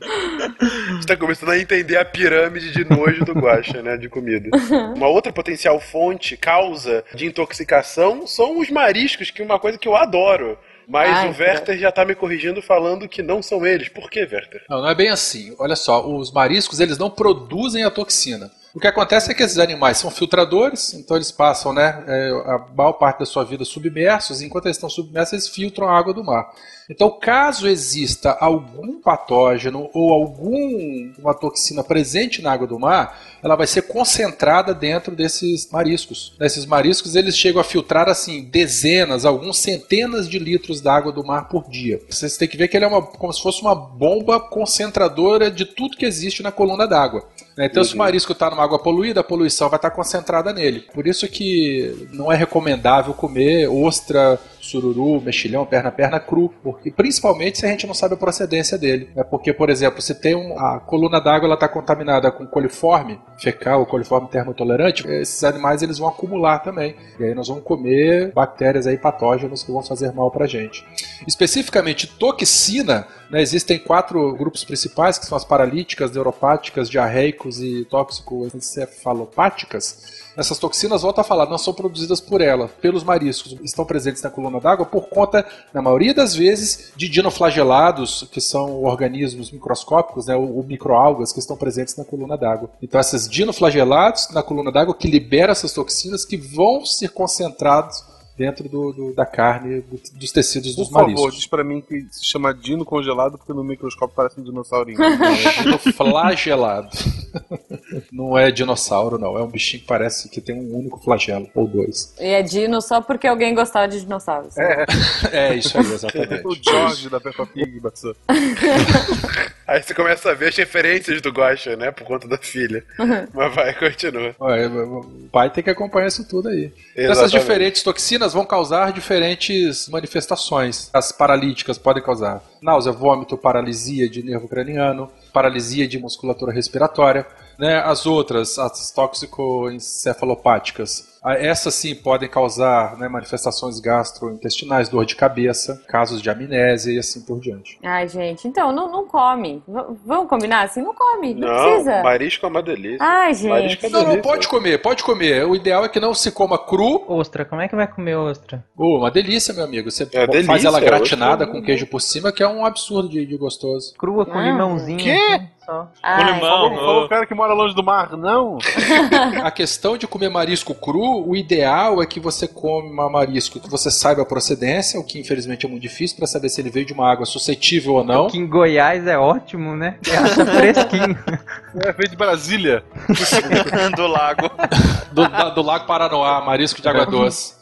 A gente tá começando a entender a pirâmide de nojo do guacha, né, de comida. Uma outra potencial fonte, causa de intoxicação são os mariscos, que é uma coisa que eu adoro. Mas Ai, o Werther já tá me corrigindo falando que não são eles. Por que, Werther? Não, não é bem assim. Olha só, os mariscos eles não produzem a toxina. O que acontece é que esses animais são filtradores, então eles passam né, é, a maior parte da sua vida submersos, e enquanto eles estão submersos, eles filtram a água do mar. Então, caso exista algum patógeno ou alguma toxina presente na água do mar, ela vai ser concentrada dentro desses mariscos. Esses mariscos eles chegam a filtrar assim dezenas, alguns centenas de litros d'água do mar por dia. Vocês têm que ver que ele é uma, como se fosse uma bomba concentradora de tudo que existe na coluna d'água. Né? Então, se o marisco está numa água poluída, a poluição vai estar concentrada nele. Por isso que não é recomendável comer ostra, sururu, mexilhão, perna-perna cru, porque principalmente se a gente não sabe a procedência dele. É porque, por exemplo, se tem um, a coluna d'água ela está contaminada com coliforme fecal ou coliforme termotolerante, esses animais eles vão acumular também. E aí nós vamos comer bactérias aí patógenos que vão fazer mal pra gente. Especificamente toxina, né, existem quatro grupos principais, que são as paralíticas, neuropáticas, diarreicos e tóxico-encefalopáticas. Essas toxinas, volta a falar, não são produzidas por ela, pelos mariscos. Estão presentes na coluna d'água por conta, na maioria das vezes, de dinoflagelados, que são organismos microscópicos, né, ou, ou microalgas que estão presentes na coluna d'água. Então, esses dinoflagelados na coluna d'água que liberam essas toxinas que vão ser concentrados dentro do, do- da carne, do- dos tecidos Por dos favor, mariscos. diz pra mim que se chama dino congelado porque no microscópio parece um dinossaurinho. <laughs> Dinoflagelado. <laughs> não é dinossauro, não. É um bichinho que parece que tem um único flagelo, ou dois. E é dino só porque alguém gostava de dinossauros. É, <laughs> É isso aí, exatamente. o George da Peppa Pig, Batsu. Aí você começa a ver as referências do Guacha, né, por conta da filha. Mas vai, continua. Ué, O pai tem que acompanhar isso tudo aí. Exatamente. Essas diferentes toxinas vão causar diferentes manifestações. As paralíticas podem causar náusea, vômito, paralisia de nervo craniano, paralisia de musculatura respiratória. Né, as outras, as tóxico-encefalopáticas, ah, essas sim podem causar né, manifestações gastrointestinais, dor de cabeça, casos de amnésia e assim por diante. Ai, gente, então, não, não come. V- vamos combinar assim? Não come, não, Não, precisa. marisco é uma delícia. Ai, gente. Marisco é Não, não, delícia. pode comer, pode comer. O ideal é que não se coma cru. Ostra, como é que vai comer ostra? Oh, uma delícia, meu amigo. Você É faz delícia, ela gratinada hoje- com queijo por cima, que é um absurdo de, de gostoso. Crua com Ah. limãozinho. Quê? Só. Ai, Com limão. Falou, falou o cara que mora longe do mar, não? <laughs> A questão de comer marisco cru, o ideal é que você coma marisco que você saiba a procedência, o que infelizmente é muito difícil para saber se ele veio de uma água suscetível ou não. Que em Goiás é ótimo, né? Você acha fresquinho. <laughs> É, veio de Brasília. <laughs> do lago. do, da- do Lago Paranoá, marisco de água doce.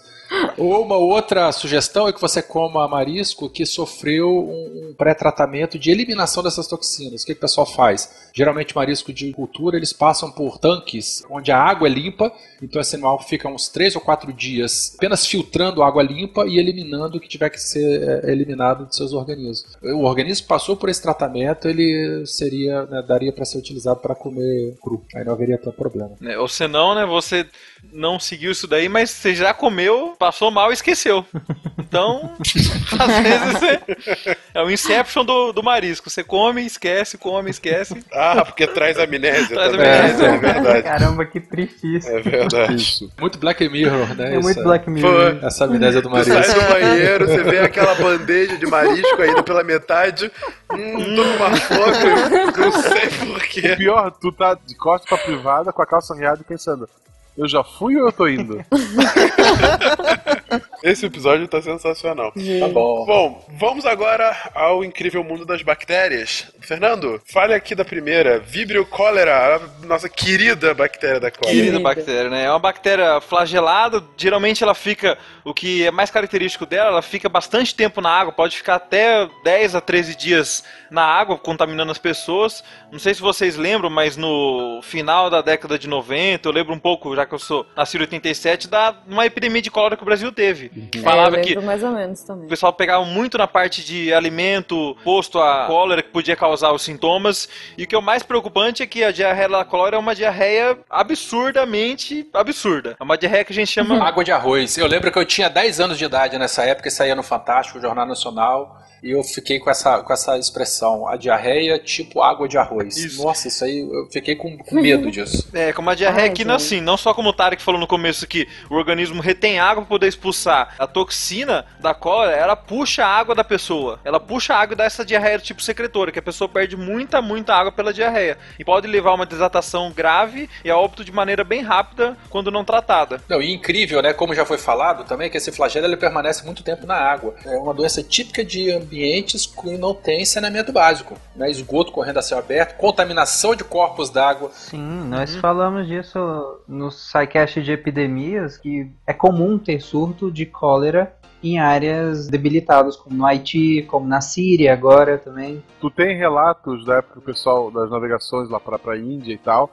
Ou uma outra sugestão é que você coma marisco que sofreu um, pré-tratamento de eliminação dessas toxinas. O que, que o pessoal faz? Geralmente marisco de cultura eles passam por tanques onde a água é limpa, então esse animal fica uns 3 ou 4 dias apenas filtrando água limpa e eliminando o que tiver que ser é, eliminado de seus organismos. O organismo passou por esse tratamento, ele seria, né, daria para ser utilizado para comer cru. Aí não haveria tanto problema. né? Ou senão, né, você não seguiu isso daí, mas você já comeu, passou mal e esqueceu. Então, <laughs> às vezes você... é o Inception do, do marisco. Você come, esquece, come, esquece. Ah, porque traz amnésia Traz também. amnésia. É, verdade. Caramba, que triste isso. É verdade. Isso. Muito Black Mirror, né? É muito Essa- Black Mirror. Pô, Essa amnésia do Tu sai marisco. do banheiro, você vê aquela <laughs> bandeja de marisco ainda pela metade. Hum, tô com uma fome, não sei O porquê. pior, tu tá de costas pra privada com a calça riada e pensando, eu já fui ou eu tô indo? <laughs> Esse episódio tá sensacional. Tá bom. Bom, vamos agora ao incrível mundo das bactérias. Fernando, fale aqui da primeira, Vibrio cólera, a nossa querida bactéria da cólera. Querida bactéria, né? É uma bactéria flagelada, geralmente ela fica, o que é mais característico dela, ela fica bastante tempo na água, pode ficar até 10 a 13 dias na água, contaminando as pessoas. Não sei se vocês lembram, mas no final da década de 90, eu lembro um pouco, já que eu sou nascido em 87, da uma epidemia de cólera que o Brasil teve. É, Falava eu que mais ou menos também. o pessoal pegava muito na parte de alimento posto a cólera que podia causar os sintomas. E o que é o mais preocupante é que a diarreia da cólera é uma diarreia absurdamente absurda. É uma diarreia que a gente chama. Água de arroz. Eu lembro que eu tinha 10 anos de idade nessa época e saía no Fantástico, Jornal Nacional. E eu fiquei com essa, com essa expressão, a diarreia tipo água de arroz. Isso. Nossa, isso aí eu fiquei com, com medo disso. É, com uma diarreia Ai, que, não, assim, não só como o Tarek falou no começo que o organismo retém água para poder expulsar a toxina da cólera, ela puxa a água da pessoa. Ela puxa a água e dá essa diarreia tipo secretora, que a pessoa perde muita, muita água pela diarreia. E pode levar a uma desatação grave e a óbito de maneira bem rápida quando não tratada. Não, e incrível, né? Como já foi falado também, que esse flagelo ele permanece muito tempo na água. É uma doença típica de ambientes que não tem saneamento básico. Né? Esgoto correndo a céu aberto, contaminação de corpos d'água. Sim, nós falamos disso no SciCast de epidemias, que é comum ter surto de cólera em áreas debilitadas, como no Haiti, como na Síria agora também. Tu tem relatos da época do pessoal das navegações lá pra, pra Índia e tal,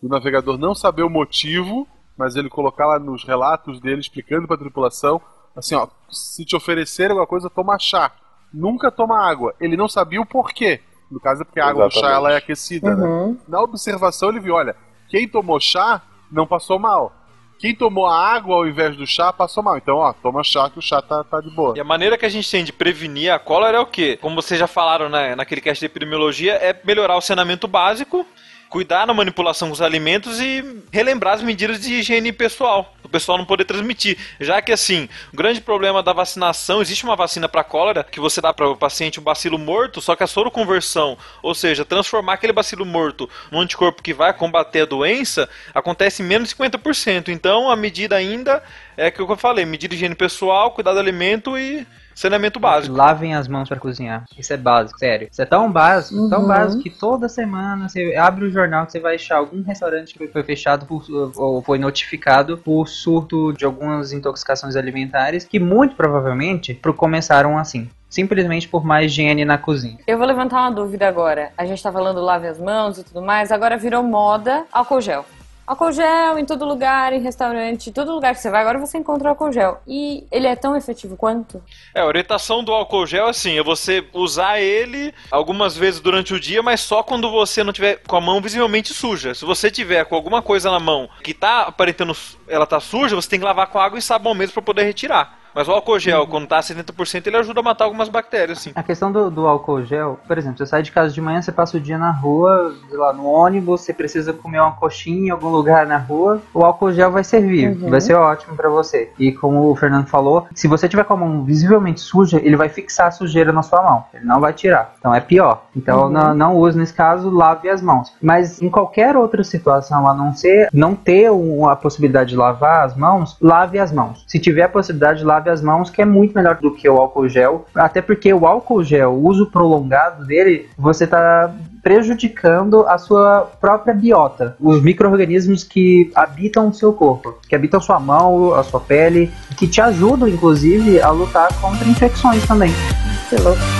do navegador não saber o motivo, mas ele colocar lá nos relatos dele explicando pra tripulação, assim, ó, se te oferecerem alguma coisa, toma chá. Nunca toma água. Ele não sabia o porquê. No caso é porque a água do chá Exatamente. ela é aquecida, né? Uhum. Na observação ele viu, olha, quem tomou chá não passou mal. Quem tomou a água ao invés do chá passou mal. Então, ó, toma chá que o chá tá, tá de boa. E a maneira que a gente tem de prevenir a cólera é o quê? Como vocês já falaram né, naquele cast de epidemiologia, é melhorar o saneamento básico, cuidar na manipulação dos alimentos e relembrar as medidas de higiene pessoal, o pessoal não poder transmitir. Já que, assim, o grande problema da vacinação, existe uma vacina para cólera que você dá para o paciente um bacilo morto, só que a soroconversão, ou seja, transformar aquele bacilo morto num anticorpo que vai combater a doença, acontece em menos de 50%. Então, a medida ainda é que eu falei, medida de higiene pessoal, cuidar do alimento e saneamento básico. Lavem as mãos para cozinhar. Isso é básico, sério. Isso é tão básico, tão Uhum. básico que toda semana você abre o jornal que você vai achar algum restaurante que foi fechado por, ou foi notificado por surto de algumas intoxicações alimentares que muito provavelmente pro- começaram assim. Simplesmente por mais higiene na cozinha. Eu vou levantar uma dúvida agora. A gente tá falando lave as mãos e tudo mais, agora virou moda álcool gel. Álcool gel em todo lugar, em restaurante, todo lugar que você vai, agora você encontra álcool gel. E ele é tão efetivo quanto? É, a orientação do álcool gel é assim, é você usar ele algumas vezes durante o dia, mas só quando você não tiver com a mão visivelmente suja. Se você tiver com alguma coisa na mão que tá aparentando ela tá suja, você tem que lavar com água e sabão mesmo para poder retirar. Mas o álcool gel, quando tá a 70%, ele ajuda a matar algumas bactérias, sim. A questão do, do álcool gel, por exemplo, você sai de casa de manhã, você passa o dia na rua, sei lá, no ônibus, você precisa comer uma coxinha em algum lugar na rua, o álcool gel vai servir, Uhum. vai ser ótimo pra você. E como o Fernando falou, se você tiver com a mão visivelmente suja, ele vai fixar a sujeira na sua mão, ele não vai tirar. Então é pior. Então Uhum. não, não use nesse caso, lave as mãos. Mas em qualquer outra situação, a não ser não ter a possibilidade de lavar as mãos, lave as mãos. Se tiver a possibilidade, lave as mãos, que é muito melhor do que o álcool gel. Até porque o álcool gel, o uso prolongado dele, você tá prejudicando a sua própria biota, os micro-organismos que habitam o seu corpo, que habitam sua mão, a sua pele, que te ajudam, inclusive, a lutar contra infecções também. Louco.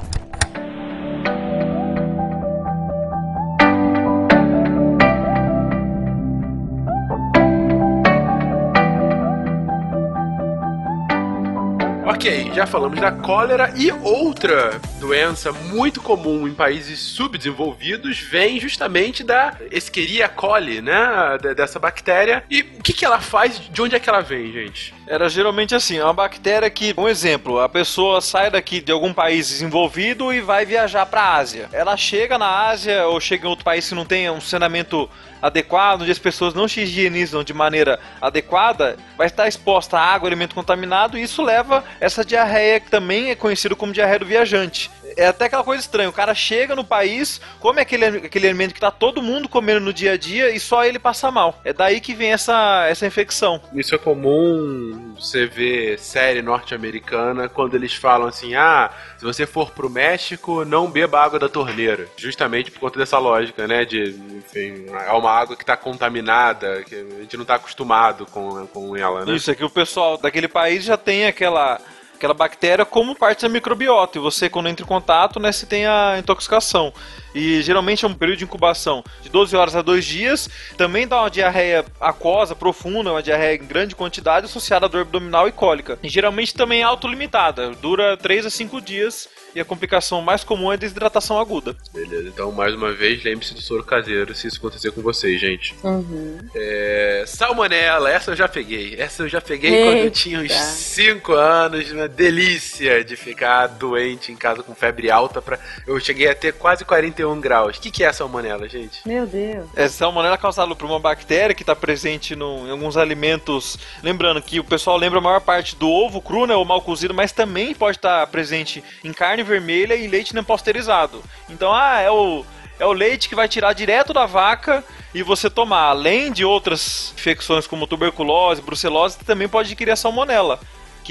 Ok, já falamos da cólera e outra doença muito comum em países subdesenvolvidos vem justamente da Escherichia coli, né? Dessa bactéria. E o que, que ela faz? De onde é que ela vem, gente? Era geralmente assim, é uma bactéria que, um exemplo, a pessoa sai daqui de algum país desenvolvido e vai viajar para a Ásia. Ela chega na Ásia ou chega em outro país que não tem um saneamento adequado, onde as pessoas não se higienizam de maneira adequada, vai estar exposta a água, alimento contaminado, e isso leva essa diarreia que também é conhecido como diarreia do viajante. É até aquela coisa estranha, o cara chega no país, come aquele, aquele alimento que tá todo mundo comendo no dia a dia e só ele passa mal. É daí que vem essa, essa infecção. Isso é comum você ver série norte-americana quando eles falam assim: ah, se você for pro México, não beba água da torneira. Justamente por conta dessa lógica, né? De, enfim, é uma água que tá contaminada, que a gente não tá acostumado com, com ela, né? Isso é que o pessoal daquele país já tem aquela aquela bactéria como parte da microbiota e você quando entra em contato, né, você tem a intoxicação. E geralmente é um período de incubação de 12 horas a 2 dias. Também dá uma diarreia aquosa profunda, uma diarreia em grande quantidade associada à dor abdominal e cólica. E geralmente também é autolimitada, dura 3 a 5 dias e a complicação mais comum é a desidratação aguda. Beleza, então mais uma vez, lembre-se do soro caseiro se isso acontecer com vocês, gente. Uhum. É, salmonela, essa eu já peguei. Essa eu já peguei Eita. quando eu tinha uns 5 anos. Uma delícia de ficar doente em casa com febre alta. Pra... Eu cheguei a ter quase 41 graus. O que, que é salmonela, gente? Meu Deus. É salmonela causada por uma bactéria que está presente no- em alguns alimentos. Lembrando que o pessoal lembra a maior parte do ovo cru, né, ou mal cozido, mas também pode estar presente em carne vermelha e leite não pasteurizado. Então, ah, é o é o leite que vai tirar direto da vaca e você tomar. Além de outras infecções como tuberculose, brucelose, você também pode adquirir a salmonela.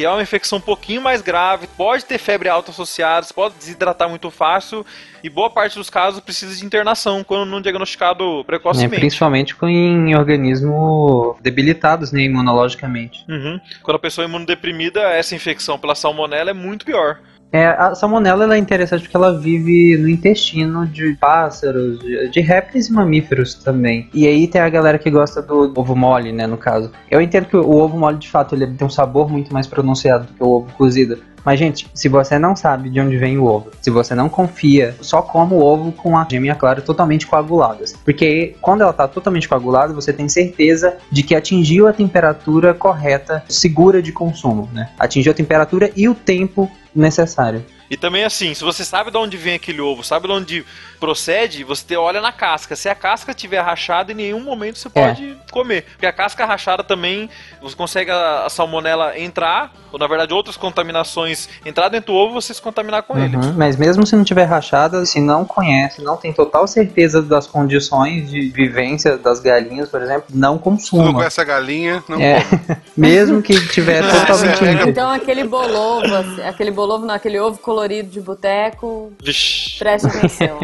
Que é uma infecção um pouquinho mais grave, pode ter febre alta associada, pode desidratar muito fácil e boa parte dos casos precisa de internação quando não diagnosticado É, precocemente. principalmente com em organismos debilitados né, imunologicamente. Uhum. Quando a pessoa é imunodeprimida, essa infecção pela salmonela é muito pior. É, a salmonela ela é interessante porque ela vive no intestino de pássaros, de, de répteis e mamíferos também. E aí tem a galera que gosta do ovo mole, né, no caso. Eu entendo que o ovo mole, de fato, ele tem um sabor muito mais pronunciado do que o ovo cozido. Mas, gente, se você não sabe de onde vem o ovo, se você não confia, só coma o ovo com a gêmea clara totalmente coaguladas. Porque quando ela tá totalmente coagulada, você tem certeza de que atingiu a temperatura correta, segura de consumo, né? Atingiu a temperatura e o tempo necessário. E também assim, se você sabe de onde vem aquele ovo, sabe de onde procede, você olha na casca. Se a casca tiver rachada, em nenhum momento você É. pode comer. Porque a casca rachada também, você consegue a, a salmonela entrar, ou na verdade outras contaminações entrar dentro do ovo e você se contaminar com ele. Uhum, Mas mesmo se não tiver rachada, se não conhece, não tem total certeza das condições de vivência das galinhas, por exemplo, não Se não consuma. conhece a galinha, não É, <laughs> mesmo que tiver totalmente é, Então aquele bolovo, assim, aquele bolovo, não, aquele ovo colorido de boteco, preste atenção.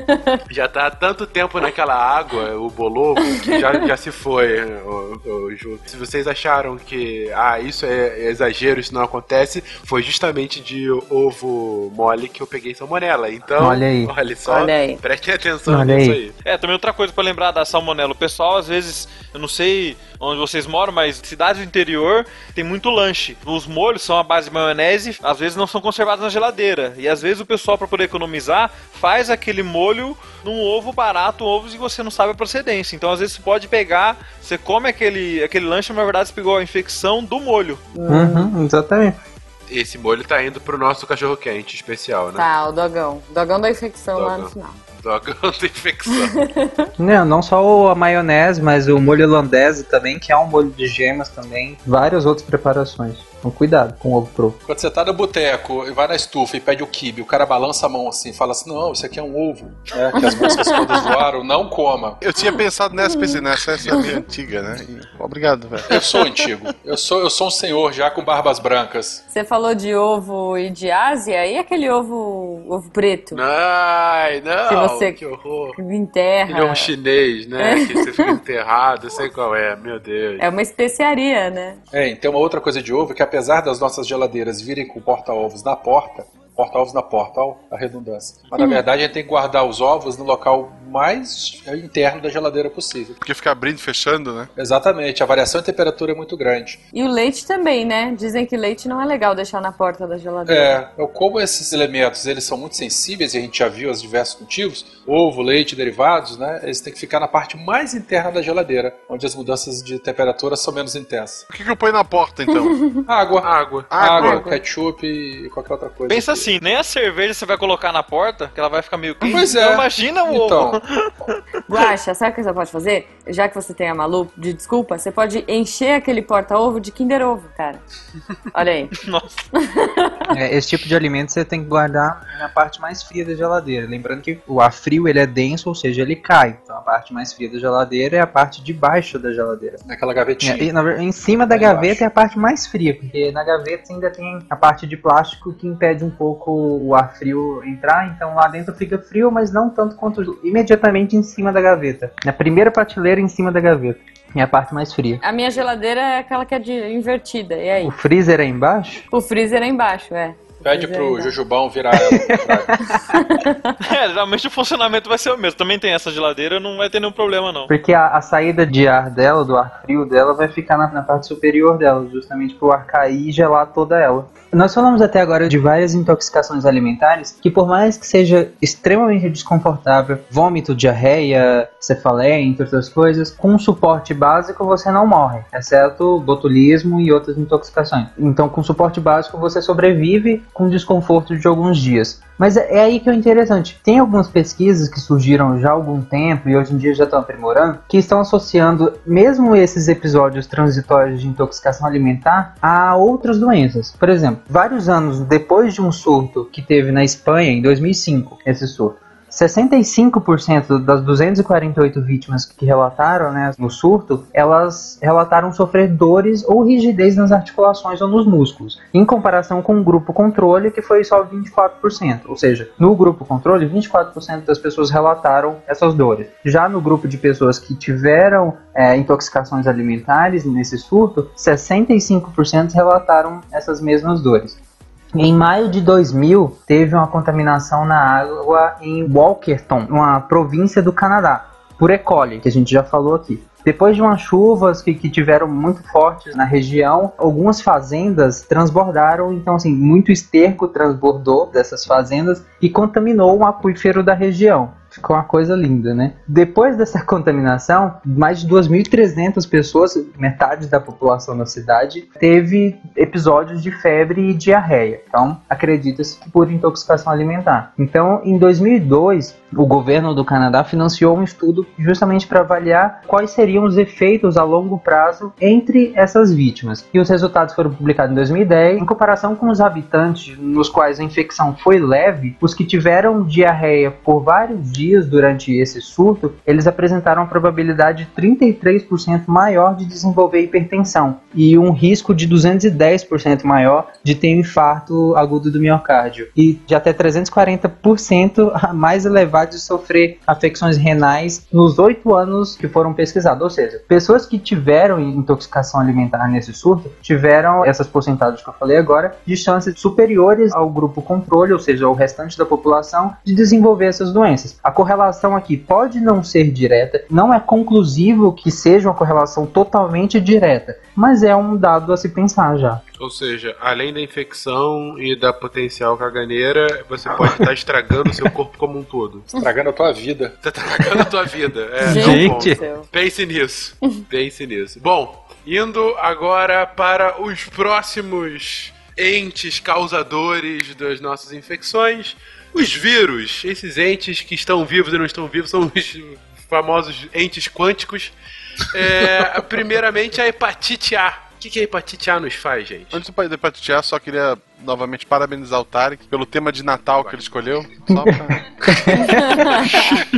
<laughs> Já tá há tanto tempo naquela água, o bolovo, que já, já se foi, o, o Ju. Se vocês acharam que, ah, isso é exagero, isso não acontece, foi justamente de ovo mole que eu peguei salmonela. Então, Olha aí. olha só, Olha aí. prestem atenção Olha nisso aí. aí. É, também outra coisa pra lembrar da salmonela. O pessoal, às vezes, eu não sei onde vocês moram, mas cidades do interior tem muito lanche. Os molhos são a base de maionese, às vezes não são conservados na geladeira. E às vezes o pessoal, pra poder economizar, faz aquele molho num ovo barato, ovos e você não sabe a procedência. Então, às vezes, você pode pegar, você come aquele, aquele lanche, mas na verdade você pegou a infecção do molho. Uhum, exatamente. Esse molho tá indo pro nosso cachorro quente especial, né? Tá, o dogão. Dogão da infecção lá Dogão. no final. Dogão <laughs> da infecção. <laughs> Não, não só a maionese, mas o molho holandese também, que é um molho de gemas também. Várias outras preparações. Então cuidado com o ovo cru. Quando você tá no boteco e vai na estufa e pede o kibe, o cara balança a mão assim e fala assim: não, isso aqui é um ovo. É, que as moscas todas voaram, não coma. Eu tinha pensado nessa, pensei, nessa essa é meio antiga, né? E- Obrigado, velho. Eu sou antigo. Eu sou, eu sou um senhor já com barbas brancas. Você falou de ovo e de Ásia, e aquele ovo, ovo preto? Ai, não, Se você- que horror. Que enterra. Ele é um chinês, né? Que você fica enterrado, eu sei qual é, meu Deus. É uma especiaria, né? É, e tem uma outra coisa de ovo que apesar das nossas geladeiras virem com porta-ovos na porta, porta-ovos na porta, ó, a redundância. Mas na verdade a gente tem que guardar os ovos no local mais interno da geladeira possível. Porque fica abrindo e fechando, né? Exatamente, a variação de temperatura é muito grande. E o leite também, né? Dizem que leite não é legal deixar na porta da geladeira. É, eu- como esses elementos eles são muito sensíveis e a gente já viu os diversos motivos, ovo, leite, derivados, né? Eles têm que ficar na parte mais interna da geladeira, onde as mudanças de temperatura são menos intensas. O que, que eu ponho na porta, então? <laughs> Água, Água. água, Água. ketchup e qualquer outra coisa. Pensa assim, nem a cerveja você vai colocar na porta, que ela vai ficar meio quente. Pois é. Então imagina o Então, ovo. <laughs> Guaxa, sabe o que você pode fazer? Já que você tem a Malu de desculpa, você pode encher aquele porta-ovo de Kinder Ovo, cara. Olha aí. <laughs> Nossa. <laughs> É, esse tipo de alimento você tem que guardar na parte mais fria da geladeira. Lembrando que o ar frio ele é denso, ou seja, ele cai. Então a parte mais fria da geladeira é a parte de baixo da geladeira. naquela gavetinha. É, e, na em cima da gaveta embaixo. é a parte mais fria, porque na gaveta ainda tem a parte de plástico que impede um pouco o ar frio entrar, então lá dentro fica frio, mas não tanto quanto imediatamente em cima da gaveta. Na primeira prateleira em cima da gaveta. É a parte mais fria. A minha geladeira é aquela que é de invertida. E aí? O freezer é embaixo? O freezer é embaixo, é. Pede é, pro né? Jujubão virar ela. <laughs> É, geralmente o funcionamento vai ser o mesmo. Também tem essa geladeira, não vai ter nenhum problema, não. Porque a, a saída de ar dela, do ar frio dela, vai ficar na, na parte superior dela, justamente pro ar cair e gelar toda ela. Nós falamos até agora de várias intoxicações alimentares que, por mais que seja extremamente desconfortável, vômito, diarreia, cefaleia, entre outras coisas, com suporte básico você não morre, exceto botulismo e outras intoxicações. Então, com suporte básico você sobrevive com desconforto de alguns dias. Mas é é aí que é interessante. Tem algumas pesquisas que surgiram já há algum tempo e hoje em dia já estão aprimorando, que estão associando mesmo esses episódios transitórios de intoxicação alimentar a outras doenças. Por exemplo, vários anos depois de um surto que teve na Espanha em 2005, esse surto, 65% das 248 vítimas que relataram né, no surto, elas relataram sofrer dores ou rigidez nas articulações ou nos músculos, em comparação com o grupo controle, que foi só 24%. Ou seja, no grupo controle, 24% das pessoas relataram essas dores. Já no grupo de pessoas que tiveram é, intoxicações alimentares nesse surto, 65% relataram essas mesmas dores. Em maio de 2000, teve uma contaminação na água em Walkerton, uma província do Canadá, por E. coli, que a gente já falou aqui. Depois de umas chuvas que, que tiveram muito fortes na região, algumas fazendas transbordaram, então assim, muito esterco transbordou dessas fazendas e contaminou o aquífero da região. Ficou uma coisa linda, né? Depois dessa <laughs> contaminação, mais de 2.300 pessoas, metade da população da cidade, teve episódios de febre e diarreia. Então, acredita-se que por intoxicação alimentar. Então, em 2002, o governo do Canadá financiou um estudo justamente para avaliar quais seriam os efeitos a longo prazo entre essas vítimas. E os resultados foram publicados em 2010. Em comparação com os habitantes nos quais a infecção foi leve, os que tiveram diarreia por vários dias durante esse surto, eles apresentaram uma probabilidade 33% maior de desenvolver hipertensão e um risco de 210% maior de ter um infarto agudo do miocárdio e de até 340% mais elevado de sofrer afecções renais nos oito anos que foram pesquisados. Ou seja, pessoas que tiveram intoxicação alimentar nesse surto tiveram essas porcentagens que eu falei agora de chances superiores ao grupo controle, ou seja, ao restante da população, de desenvolver essas doenças. A correlação aqui pode não ser direta, não é conclusivo que seja uma correlação totalmente direta, mas é um dado a se pensar já. Ou seja, além da infecção e da potencial caganeira, você pode estar estragando o seu corpo como um todo. Estragando a tua vida. Tá estragando a tua vida. É, <laughs> Gente. ponto. Pense nisso. Pense nisso. Bom, indo agora para os próximos entes causadores das nossas infecções. Os vírus, esses entes que estão vivos e não estão vivos, são os famosos entes quânticos. É, primeiramente, a hepatite A. O que, que a hepatite A nos faz, gente? Antes de hepatite A, só queria novamente parabenizar o Tarek pelo tema de Natal que ele escolheu. Só pra...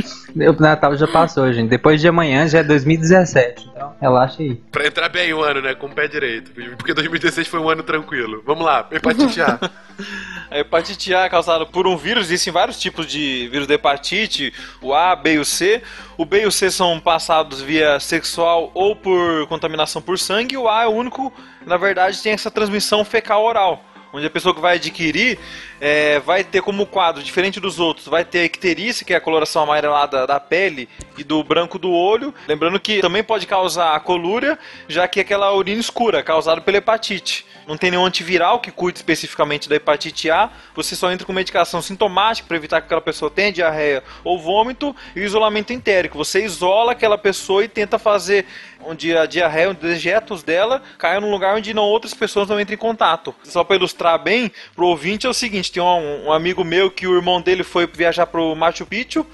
<laughs> O Natal já passou, gente. Depois de amanhã já é 2017. Então, relaxa aí. Pra entrar bem o ano, né? Com o pé direito. Porque 2016 foi um ano tranquilo. Vamos lá, hepatite A. <laughs> A hepatite A é causada por um vírus, existem vários tipos de vírus de hepatite, o A, B e o C. O B e o C são passados via sexual ou por contaminação por sangue, o A é o único, na verdade, tem essa transmissão fecal oral. Onde a pessoa que vai adquirir é, vai ter como quadro, diferente dos outros, vai ter a icterícia, que é a coloração amarelada da pele e do branco do olho. Lembrando que também pode causar a colúria, já que é aquela urina escura, causada pela hepatite. Não tem nenhum antiviral que cuide especificamente da hepatite A. Você só entra com medicação sintomática para evitar que aquela pessoa tenha diarreia ou vômito e isolamento entérico. Você isola aquela pessoa e tenta fazer onde a diarreia, os dejetos dela caiam num lugar onde não outras pessoas não entram em contato. Só para ilustrar bem pro ouvinte é o seguinte, tem um, um amigo meu que o irmão dele foi viajar pro Machu Picchu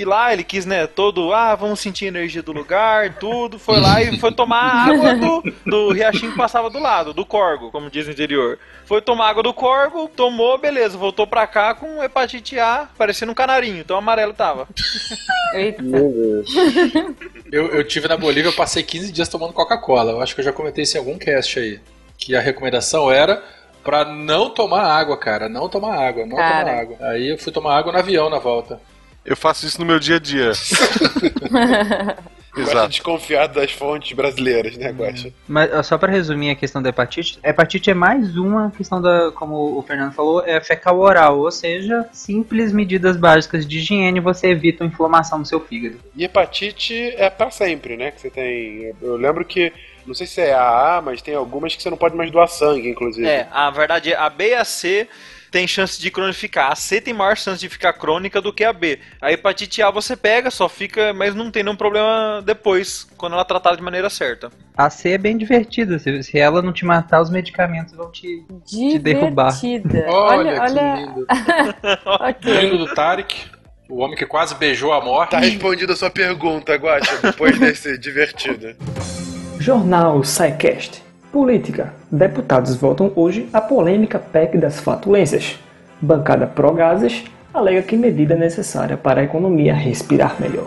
e lá ele quis, né, todo, ah, vamos sentir a energia do lugar, tudo. Foi lá e foi tomar a água do, do riachinho que passava do lado, do corgo, como diz no interior. Foi tomar água do corgo, tomou, beleza, voltou pra cá com hepatite A, parecendo um canarinho, tão amarelo tava. Eita. Eu, eu tive na Bolívia, eu passei 15 dias tomando Coca-Cola. Eu acho que eu já comentei isso em algum cast aí. Que a recomendação era pra não tomar água, cara. Não tomar água, não Cara. tomar água. Aí eu fui tomar água no avião na volta. Eu faço isso no meu dia a dia. <laughs> Exato. desconfiado das fontes brasileiras, né, Guaxa? Mas ó, só para resumir a questão da hepatite, a hepatite é mais uma questão da, como o Fernando falou, é fecal oral, ou seja, simples medidas básicas de higiene você evita a inflamação no seu fígado. E hepatite é pra sempre, né? Que você tem. Eu lembro que. Não sei se é AA, mas tem algumas que você não pode mais doar sangue, inclusive. É, a verdade é a B e a C tem chance de cronificar. A C tem maior chance de ficar crônica do que a B. A hepatite A você pega, só fica, mas não tem nenhum problema depois, quando ela é tratada de maneira certa. A C é bem divertida, se, se ela não te matar, os medicamentos vão te, te derrubar. Divertida. <laughs> Olha, Olha, que olha. lindo. <laughs> ok. Lindo do Tarek, o homem que quase beijou a morte. Tá respondida a sua pergunta, Guaxa, depois desse <laughs> divertido. Jornal SciCast. Política. Deputados votam hoje a polêmica PEC das fatulências. Bancada pró-gases alega que medida necessária para a economia respirar melhor.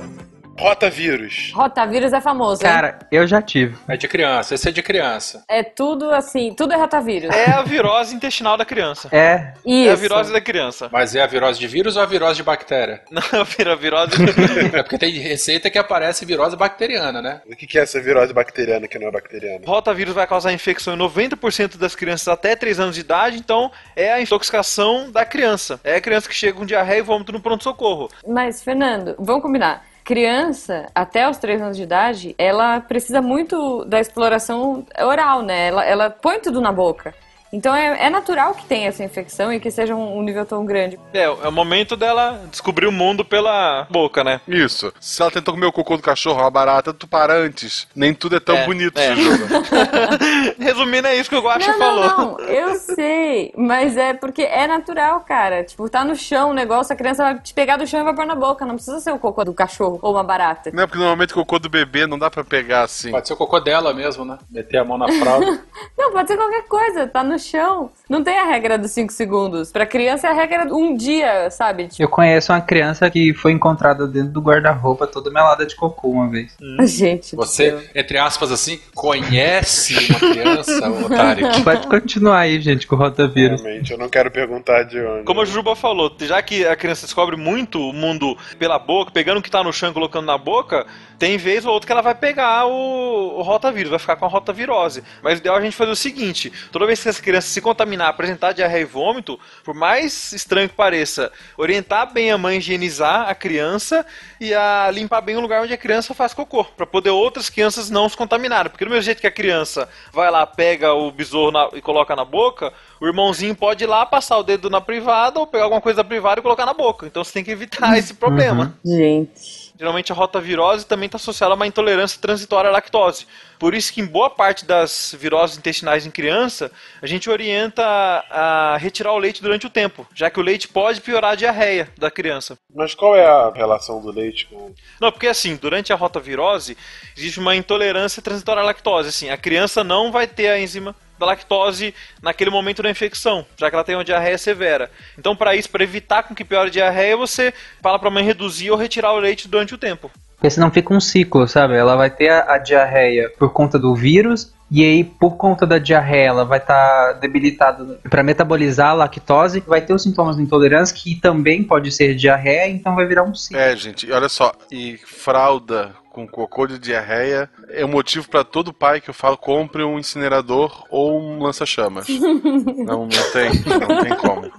Rotavírus. Rotavírus é famoso, hein? Cara, eu já tive. É de criança, esse é de criança. É tudo assim, tudo é rotavírus. É a virose intestinal da criança. É, Isso. É a virose da criança. Mas é a virose de vírus ou a virose de bactéria? <laughs> Não, vira virose. <laughs> É porque tem receita que aparece virose bacteriana, né? O que que é essa virose bacteriana que não é bacteriana? Rotavírus vai causar infecção em 90% das crianças até 3 anos de idade, então é a intoxicação da criança. É a criança que chega com diarreia e vômito no pronto-socorro. Mas, Fernando, vamos combinar. Criança, até os 3 anos de idade, ela precisa muito da exploração oral, né? Ela, ela põe tudo na boca. Então é, é natural que tenha essa infecção e que seja um, um nível tão grande. É, é o momento dela descobrir o mundo pela boca, né? Isso. Se ela tentou comer o cocô do cachorro, uma barata, tu para antes. Nem tudo é tão É, bonito é. esse jogo. <laughs> <laughs> Resumindo, é isso que o Guaxa não, falou. não, não, eu sei, mas é porque é natural, cara. Tipo, tá no chão o negócio, a criança vai te pegar do chão e vai pôr na boca. Não precisa ser o cocô do cachorro ou uma barata. Não, porque normalmente o cocô do bebê não dá pra pegar assim. Pode ser o cocô dela mesmo, né? Meter a mão na fralda. <laughs> Não, pode ser qualquer coisa, tá no chão. Não tem a regra dos 5 segundos. Pra criança é a regra de um dia, sabe? Tipo, Eu conheço uma criança que foi encontrada dentro do guarda-roupa toda melada de cocô uma vez. gente. Você, entre aspas, assim, conhece uma criança, ô Tarek? <laughs> Pode continuar aí, gente, com o rotavírus. Realmente, eu não quero perguntar de onde. Como a Jujuba falou, já que a criança descobre muito o mundo pela boca, pegando o que tá no chão e colocando na boca, tem vez ou outra que ela vai pegar o, o rotavírus, vai ficar com a rotavirose. Mas o ideal é a gente fazer o seguinte: toda vez que essa criança se contaminar, apresentar diarreia e vômito, por mais estranho que pareça, orientar bem a mãe a higienizar a criança e a limpar bem o lugar onde a criança faz cocô, para poder outras crianças não se contaminarem. Porque do mesmo jeito que a criança vai lá, pega o besouro na- e coloca na boca, o irmãozinho pode ir lá, passar o dedo na privada ou pegar alguma coisa da privada e colocar na boca. Então você tem que evitar <laughs> esse problema. Gente. Geralmente a rotavirose também está associada a uma intolerância transitória à lactose. Por isso que em boa parte das viroses intestinais em criança, a gente orienta a retirar o leite durante o tempo, já que o leite pode piorar a diarreia da criança. Mas qual é a relação do leite com. Não, porque assim, durante a rotavirose, existe uma intolerância transitória à lactose. Assim, a criança não vai ter a enzima da lactose naquele momento da infecção, já que ela tem uma diarreia severa. Então, para isso, para evitar com que piore a diarreia, você fala para a mãe reduzir ou retirar o leite durante o tempo. Porque senão fica um ciclo, sabe? Ela vai ter a, a diarreia por conta do vírus, e aí, por conta da diarreia, ela vai estar debilitada para metabolizar a lactose, vai ter os sintomas de intolerância, que também pode ser diarreia, então vai virar um ciclo. É, gente, e olha só, e fralda com cocô de diarreia é um motivo pra todo pai que eu falo compre um incinerador ou um lança-chamas. <laughs> não, não tem, não tem como.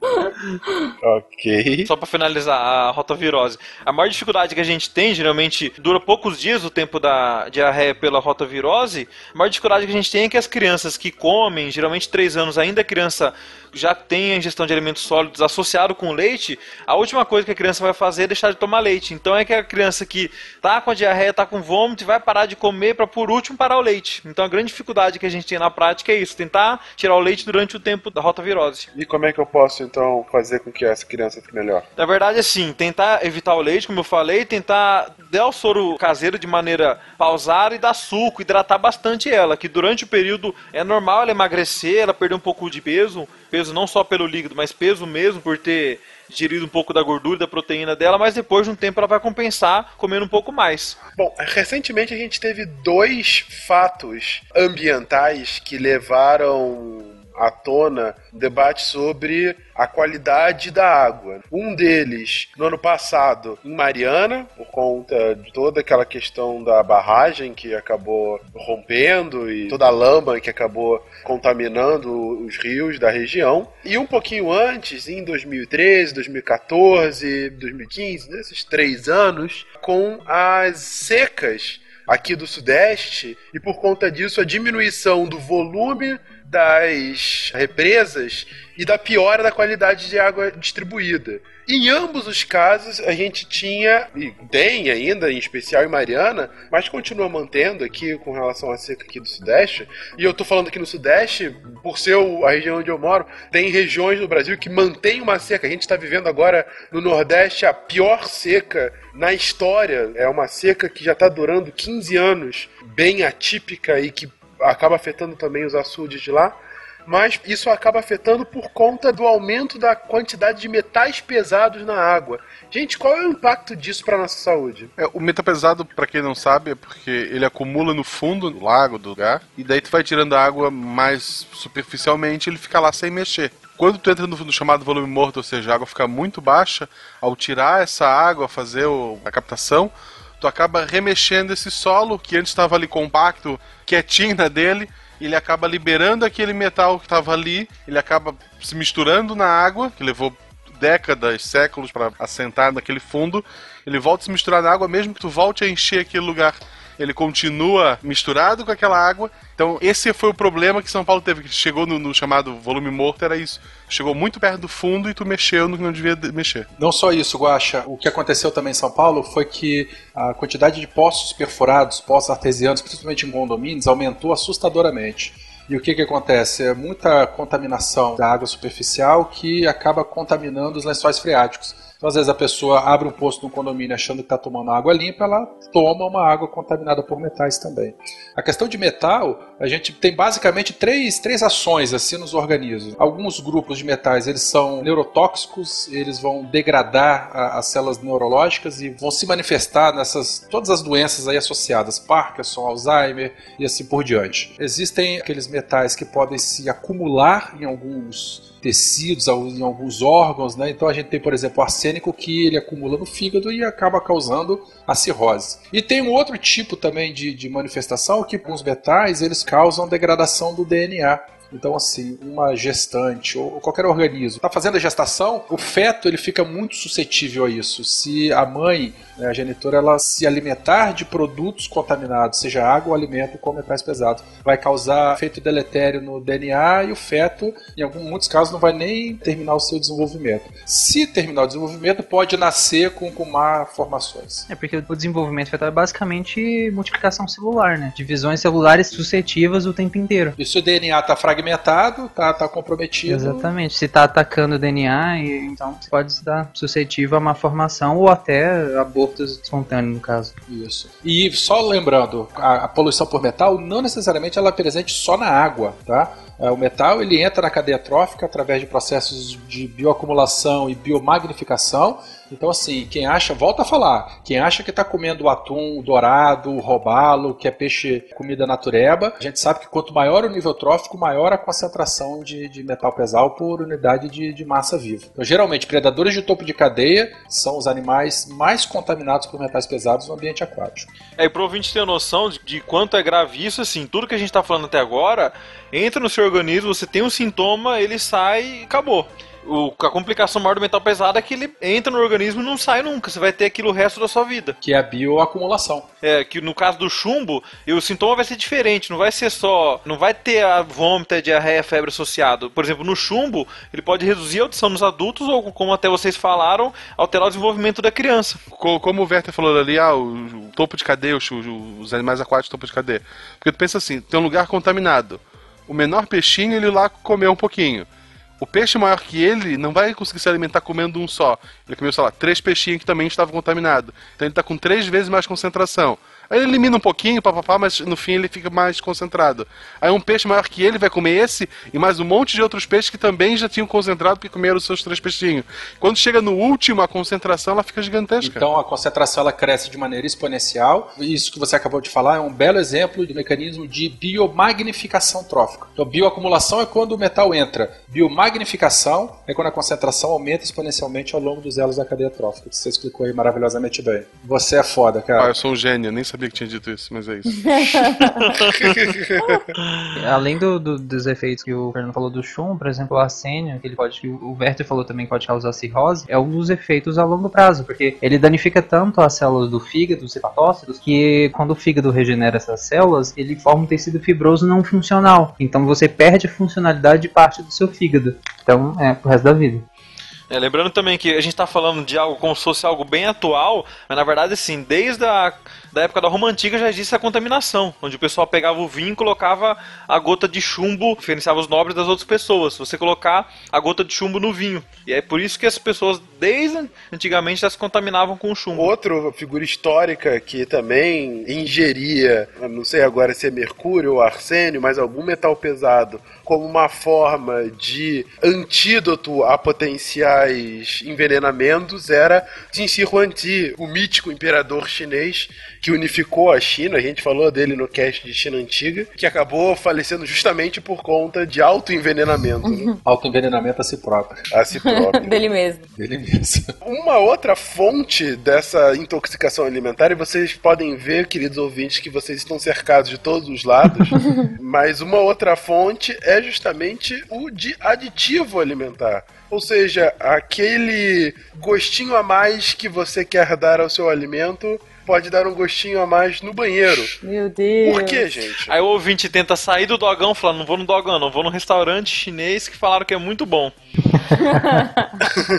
<laughs> Ok. Só para finalizar a rotavirose. A maior dificuldade que a gente tem, geralmente dura poucos dias o tempo da diarreia pela rotavirose. A maior dificuldade que a gente tem é que as crianças que comem, geralmente 3 anos, ainda a criança já tem a ingestão de alimentos sólidos associado com leite, a última coisa que a criança vai fazer é deixar de tomar leite. Então é que a criança que tá com a diarreia, tá com vômito, vai parar de comer para por último parar o leite. Então a grande dificuldade que a gente tem na prática é isso, tentar tirar o leite durante o tempo da rotavirose. E como é que eu posso, então, fazer com que essa criança fique melhor? Na verdade, assim, tentar evitar o leite, como eu falei, tentar dar o soro caseiro de maneira pausada e dar suco, hidratar bastante ela, que durante o período é normal ela emagrecer, ela perder um pouco de peso, peso não só pelo líquido, mas peso mesmo por ter digerido um pouco da gordura e da proteína dela, mas depois de um tempo ela vai compensar comendo um pouco mais. Bom, recentemente a gente teve dois fatos ambientais que levaram à tona um debate sobre a qualidade da água. Um deles, no ano passado, em Mariana, por conta de toda aquela questão da barragem que acabou rompendo e toda a lama que acabou contaminando os rios da região. E um pouquinho antes, em 2013, 2014, 2015, nesses três anos, com as secas aqui do Sudeste e por conta disso a diminuição do volume das represas e da piora da qualidade de água distribuída. Em ambos os casos, a gente tinha, e tem ainda, em especial em Mariana, mas continua mantendo aqui com relação à seca aqui do Sudeste. E eu tô falando aqui no Sudeste, por ser a região onde eu moro, tem regiões no Brasil que mantém uma seca. A gente está vivendo agora no Nordeste a pior seca na história. É uma seca que já está durando 15 anos, bem atípica e que acaba afetando também os açudes de lá. Mas isso acaba afetando por conta do aumento da quantidade de metais pesados na água. Gente, qual é o impacto disso para nossa saúde? É, o metal pesado, pra quem não sabe, é porque ele acumula no fundo do lago, do lugar, e daí tu vai tirando a água mais superficialmente ele fica lá sem mexer. Quando tu entra no, no chamado volume morto, ou seja, a água fica muito baixa, ao tirar essa água, fazer o- a captação, tu acaba remexendo esse solo que antes estava ali compacto, quietinho na dele, ele acaba liberando aquele metal que estava ali, ele acaba se misturando na água, que levou décadas, séculos para assentar naquele fundo, ele volta a se misturar na água, mesmo que tu volte a encher aquele lugar. Ele continua misturado com aquela água. Então, esse foi o problema que São Paulo teve, que chegou no, no chamado volume morto, era isso. Chegou muito perto do fundo e tu mexeu no que não devia de- mexer. Não só isso, Guaxa. O que aconteceu também em São Paulo foi que a quantidade de poços perfurados, poços artesianos, principalmente em condomínios, aumentou assustadoramente. E o que, que acontece? É muita contaminação da água superficial que acaba contaminando os lençóis freáticos. Então, às vezes, a pessoa abre um poço no condomínio achando que está tomando água limpa, ela toma uma água contaminada por metais também. A questão de metal, a gente tem basicamente três, três ações assim nos organismos. Alguns grupos de metais eles são neurotóxicos, eles vão degradar a- as células neurológicas e vão se manifestar nessas todas as doenças aí associadas, Parkinson, Alzheimer e assim por diante. Existem aqueles metais que podem se acumular em alguns tecidos, em alguns órgãos, né? Então a gente tem, por exemplo, o arsênico que ele acumula no fígado e acaba causando a cirrose. E tem um outro tipo também de, de manifestação que os metais eles causam degradação do DNA. Então, assim, uma gestante ou qualquer organismo está fazendo a gestação, o feto ele fica muito suscetível a isso. Se a mãe, né, a genitora, ela se alimentar de produtos contaminados, seja água ou alimento com metais pesados, vai causar efeito deletério no DNA e o feto, em alguns muitos casos, não vai nem terminar o seu desenvolvimento. Se terminar o desenvolvimento, pode nascer com, com malformações. É porque o desenvolvimento fetal é basicamente multiplicação celular, né? Divisões celulares suscetivas o tempo inteiro. E se o DNA está fragmentado, está tá comprometido. Exatamente. Se tá atacando o DNA, então pode estar suscetível a uma formação ou até abortos espontâneos, no caso. Isso. E só lembrando, a, a poluição por metal não necessariamente ela é presente só na água, tá? É, O metal ele entra na cadeia trófica através de processos de bioacumulação e biomagnificação. Então, assim, quem acha, volta a falar, quem acha que está comendo atum dourado, robalo, que é peixe comida natureba, a gente sabe que quanto maior o nível trófico, maior a concentração de, de metal pesado por unidade de, de massa viva. Então, geralmente, predadores de topo de cadeia são os animais mais contaminados por metais pesados no ambiente aquático. É, e pro ouvinte ter noção de, de quanto é grave isso, assim, tudo que a gente tá falando até agora, entra no seu organismo, você tem um sintoma, ele sai e acabou. O, a complicação maior do metal pesado é que ele entra no organismo e não sai nunca. Você vai ter aquilo o resto da sua vida. Que é a bioacumulação. É, que no caso do chumbo, e o sintoma vai ser diferente. Não vai ser só. Não vai ter a vômito, a diarreia, a febre associado. Por exemplo, no chumbo, ele pode reduzir a audição nos adultos, ou como até vocês falaram, alterar o desenvolvimento da criança. Co- Como o Werther falou ali, ah, o, o topo de cadeia, os, os- os animais aquáticos topo de cadeia. Porque tu pensa assim, tem um lugar contaminado. O menor peixinho, ele lá comeu um pouquinho. O peixe maior que ele não vai conseguir se alimentar comendo um só. Ele comeu, sei lá, três peixinhos que também estavam contaminados. Então ele está com três vezes mais concentração. Aí ele elimina um pouquinho, papapá, mas no fim ele fica mais concentrado. Aí um peixe maior que ele vai comer esse e mais um monte de outros peixes que também já tinham concentrado porque comeram os seus três peixinhos. Quando chega no último, a concentração ela fica gigantesca. Então a concentração ela cresce de maneira exponencial. Isso que você acabou de falar é um belo exemplo de mecanismo de biomagnificação trófica. Então bioacumulação é quando o metal entra. Biomagnificação é quando a concentração aumenta exponencialmente ao longo dos elos da cadeia trófica. Você explicou aí maravilhosamente bem. Você é foda, Ah, cara. eu sou um gênio, nem sabia que tinha dito isso, mas é isso. <laughs> Além do, do- dos efeitos que o Fernando falou do chumbo, por exemplo, o arsênio, que ele pode, que o Werther falou também que pode causar cirrose, é um dos efeitos a longo prazo, porque ele danifica tanto as células do fígado, os hepatócitos, que quando o fígado regenera essas células, ele forma um tecido fibroso não funcional. Então você perde a funcionalidade de parte do seu fígado. Então é pro resto da vida. É, lembrando também que a gente está falando de algo como se fosse algo bem atual, mas na verdade, assim, desde a da época da Roma Antiga já existe a contaminação, onde o pessoal pegava o vinho e colocava a gota de chumbo, diferenciava os nobres das outras pessoas. Você colocar a gota de chumbo no vinho. E é por isso que as pessoas, desde antigamente, já se contaminavam com o chumbo. Outra figura histórica que também ingeria, não sei agora se é mercúrio ou arsênio, mas algum metal pesado, como uma forma de antídoto a potenciais envenenamentos, era Qin Huangdi, o mítico imperador chinês que unificou a China. A gente falou dele no cast de China Antiga, que acabou falecendo justamente por conta de autoenvenenamento. né? <laughs> Autoenvenenamento a si próprio. A si próprio. <laughs> Dele mesmo. Dele mesmo. Uma outra fonte dessa intoxicação alimentar, e vocês podem ver, queridos ouvintes, que vocês estão cercados de todos os lados, <laughs> mas uma outra fonte é justamente o de aditivo alimentar. Ou seja, aquele gostinho a mais que você quer dar ao seu alimento pode dar um gostinho a mais no banheiro. Meu Deus. Por quê, gente? Aí o ouvinte tenta sair do dogão falando, não vou no dogão, não vou no restaurante chinês que falaram que é muito bom.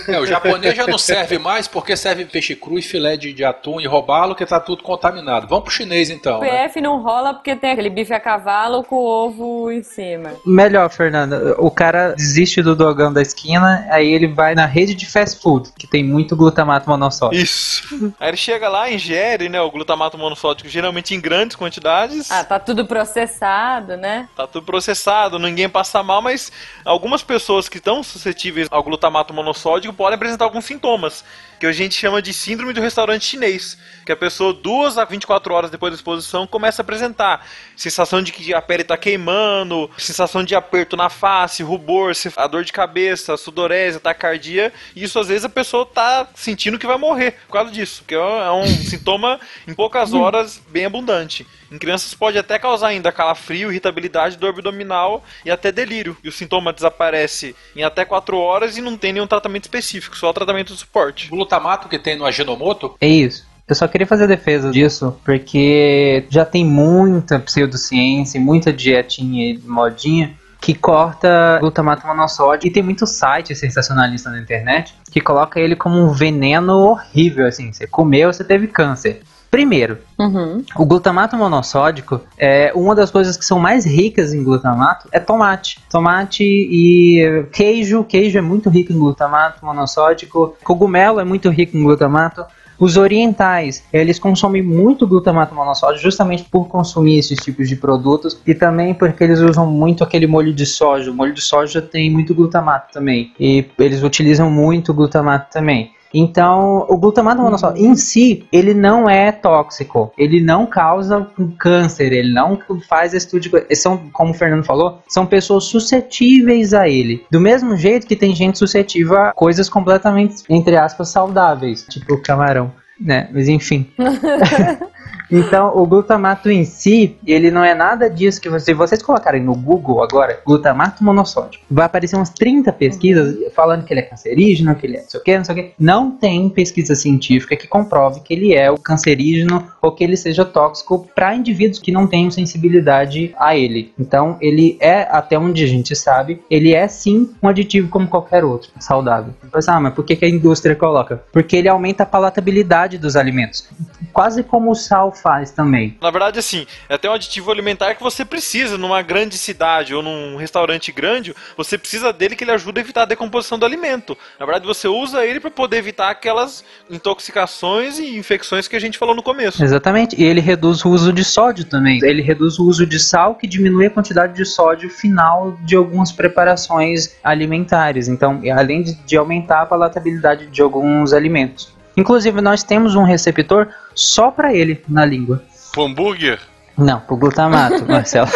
É, o japonês já não serve mais porque serve peixe cru e filé de, de atum e robalo que tá tudo contaminado. Vamos pro chinês então. O né? PF não rola porque tem aquele bife a cavalo com ovo em cima. Melhor, Fernanda, o cara desiste do dogão da esquina, aí ele vai na rede de fast food, que tem muito glutamato monossódico. Isso. Aí ele chega lá, ingere, né, o glutamato monossódico, geralmente em grandes quantidades. Ah, tá tudo processado, né? Tá tudo processado, ninguém passa mal, mas algumas pessoas que estão suscetíveis ao glutamato monossódico podem apresentar alguns sintomas, que a gente chama de síndrome do restaurante chinês, que a pessoa duas a 24 horas depois da exposição começa a apresentar. Sensação de que a pele tá queimando, sensação de aperto na face, rubor, a dor de cabeça, sudorese, taquicardia, e isso às vezes a pessoa tá sentindo que vai morrer por causa disso, que é um sintoma em poucas horas bem abundante. Em crianças pode até causar ainda calafrio, irritabilidade, dor abdominal e até delírio. E o sintoma desaparece em até 4 horas e não tem nenhum tratamento específico, só tratamento de suporte. O glutamato que tem no Aginomoto É isso. Eu só queria fazer defesa disso, porque já tem muita pseudociência, e muita dietinha e modinha que corta glutamato monossódico. E tem muito site sensacionalista na internet que coloca ele como um veneno horrível, assim. Você comeu, você teve câncer. Primeiro, Uhum. o glutamato monossódico é uma das coisas que são mais ricas em glutamato é tomate. Tomate e queijo, queijo é muito rico em glutamato monossódico, cogumelo é muito rico em glutamato. Os orientais, eles consomem muito glutamato monossódico justamente por consumir esses tipos de produtos e também porque eles usam muito aquele molho de soja. O molho de soja tem muito glutamato também e eles utilizam muito glutamato também. Então, o glutamato monossódico em si, ele não é tóxico, ele não causa câncer, ele não faz esse tipo de. São, como o Fernando falou, são pessoas suscetíveis a ele. Do mesmo jeito que tem gente suscetível a coisas completamente, entre aspas, saudáveis, tipo camarão, né? Mas enfim. <laughs> Então, o glutamato em si, ele não é nada disso que você, se vocês colocarem no Google agora, glutamato monossódico, vai aparecer umas 30 pesquisas falando que ele é cancerígeno, que ele é não sei o que, não sei o que. Não tem pesquisa científica que comprove que ele é o cancerígeno ou que ele seja tóxico para indivíduos que não tenham sensibilidade a ele. Então, ele é, até onde a gente sabe, ele é sim um aditivo como qualquer outro, saudável. Mas, ah, mas por que, que a indústria coloca? Porque ele aumenta a palatabilidade dos alimentos. Quase como o sal faz também. Na verdade, assim, é até um aditivo alimentar que você precisa numa grande cidade ou num restaurante grande, você precisa dele que ele ajuda a evitar a decomposição do alimento. Na verdade, você usa ele para poder evitar aquelas intoxicações e infecções que a gente falou no começo. Exatamente, e ele reduz o uso de sódio também. Ele reduz o uso de sal, que diminui a quantidade de sódio final de algumas preparações alimentares. Então, além de, de aumentar a palatabilidade de alguns alimentos. Inclusive, nós temos um receptor só para ele na língua. Pro hambúrguer? Não, pro glutamato, <laughs> Marcelo.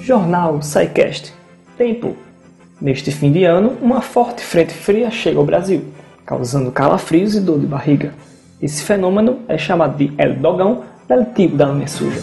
Jornal SciCast. Tempo. Neste fim de ano, uma forte frente fria chega ao Brasil, causando calafrios e dor de barriga. Esse fenômeno é chamado de El Dogão del Tipo da Lama Suja.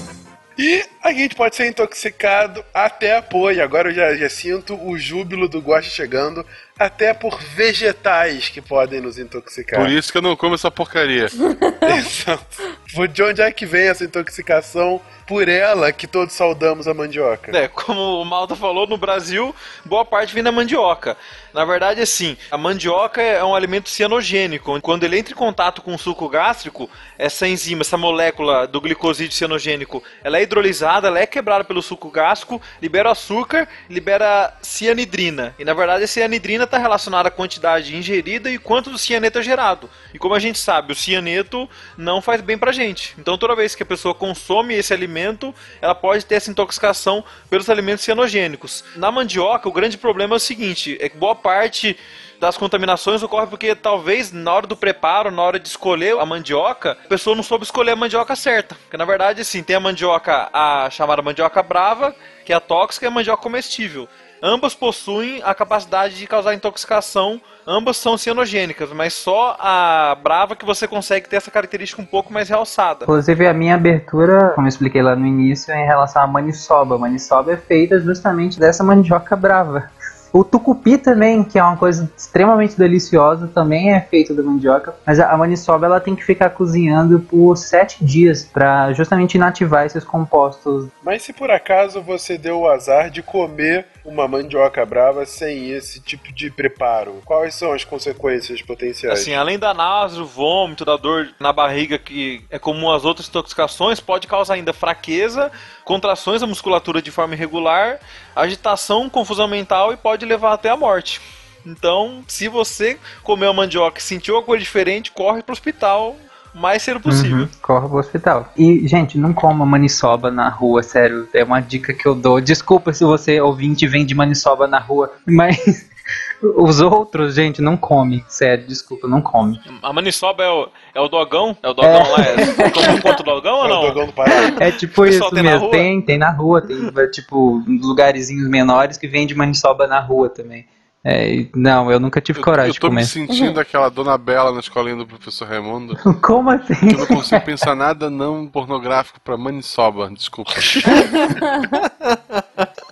E a gente pode ser intoxicado até apoio. Agora eu já, já sinto o júbilo do Gosta chegando, até por vegetais que podem nos intoxicar. Por isso que eu não como essa porcaria. <laughs> Exato. De onde é que vem essa intoxicação? Por ela que todos saudamos a mandioca. É, como o Malta falou, no Brasil, boa parte vem da mandioca. Na verdade, assim, a mandioca é um alimento cianogênico. Quando ele entra em contato com o suco gástrico, essa enzima, essa molécula do glicosídeo cianogênico, ela é hidrolisada, ela é quebrada pelo suco gástrico, libera açúcar, libera cianidrina. E na verdade, a cianidrina está relacionada à quantidade ingerida e quanto do cianeto é gerado. E como a gente sabe, o cianeto não faz bem pra gente. Então, toda vez que a pessoa consome esse alimento, ela pode ter essa intoxicação pelos alimentos cianogênicos. Na mandioca, o grande problema é o seguinte: é que boa parte das contaminações ocorre porque talvez na hora do preparo, na hora de escolher a mandioca, a pessoa não soube escolher a mandioca certa. Porque na verdade, assim, tem a mandioca, a chamada mandioca brava, que é a tóxica, e a mandioca comestível. Ambas possuem a capacidade de causar intoxicação, ambas são cianogênicas, mas só a brava que você consegue ter essa característica um pouco mais realçada. Inclusive, a minha abertura, como eu expliquei lá no início, é em relação à maniçoba. A maniçoba é feita justamente dessa mandioca brava. O tucupi também, que é uma coisa extremamente deliciosa, também é feito da mandioca. Mas a, maniçoba ela tem que ficar cozinhando por sete dias para justamente inativar esses compostos. Mas se por acaso você deu o azar de comer uma mandioca brava sem esse tipo de preparo, quais são as consequências potenciais? Assim, além da náusea, vômito, da dor na barriga que é comum às outras intoxicações, pode causar ainda fraqueza, contrações da musculatura de forma irregular, agitação, confusão mental e pode levar até a morte. Então, se você comeu a mandioca e sentiu alguma coisa diferente, corre pro hospital mais cedo possível. Uhum, corre pro hospital. E, gente, não coma maniçoba na rua, sério. É uma dica que eu dou. Desculpa se você, ouvinte, vende maniçoba na rua, <laughs> mas <laughs> os outros, gente, não come. Sério, desculpa, não come. A maniçoba é o, é o dogão? É o dogão É. lá? É <laughs> como contra o dogão ou É o não? dogão do Pará. É tipo isso tem mesmo. Tem, tem na rua, tem tipo lugarzinhos menores que vende maniçoba na rua também. É, não, eu nunca tive Eu, coragem eu de tô me comer. sentindo <laughs> aquela dona Bela na escolinha do professor Raimundo. Como assim? Que eu não consigo pensar nada não pornográfico pra maniçoba, desculpa.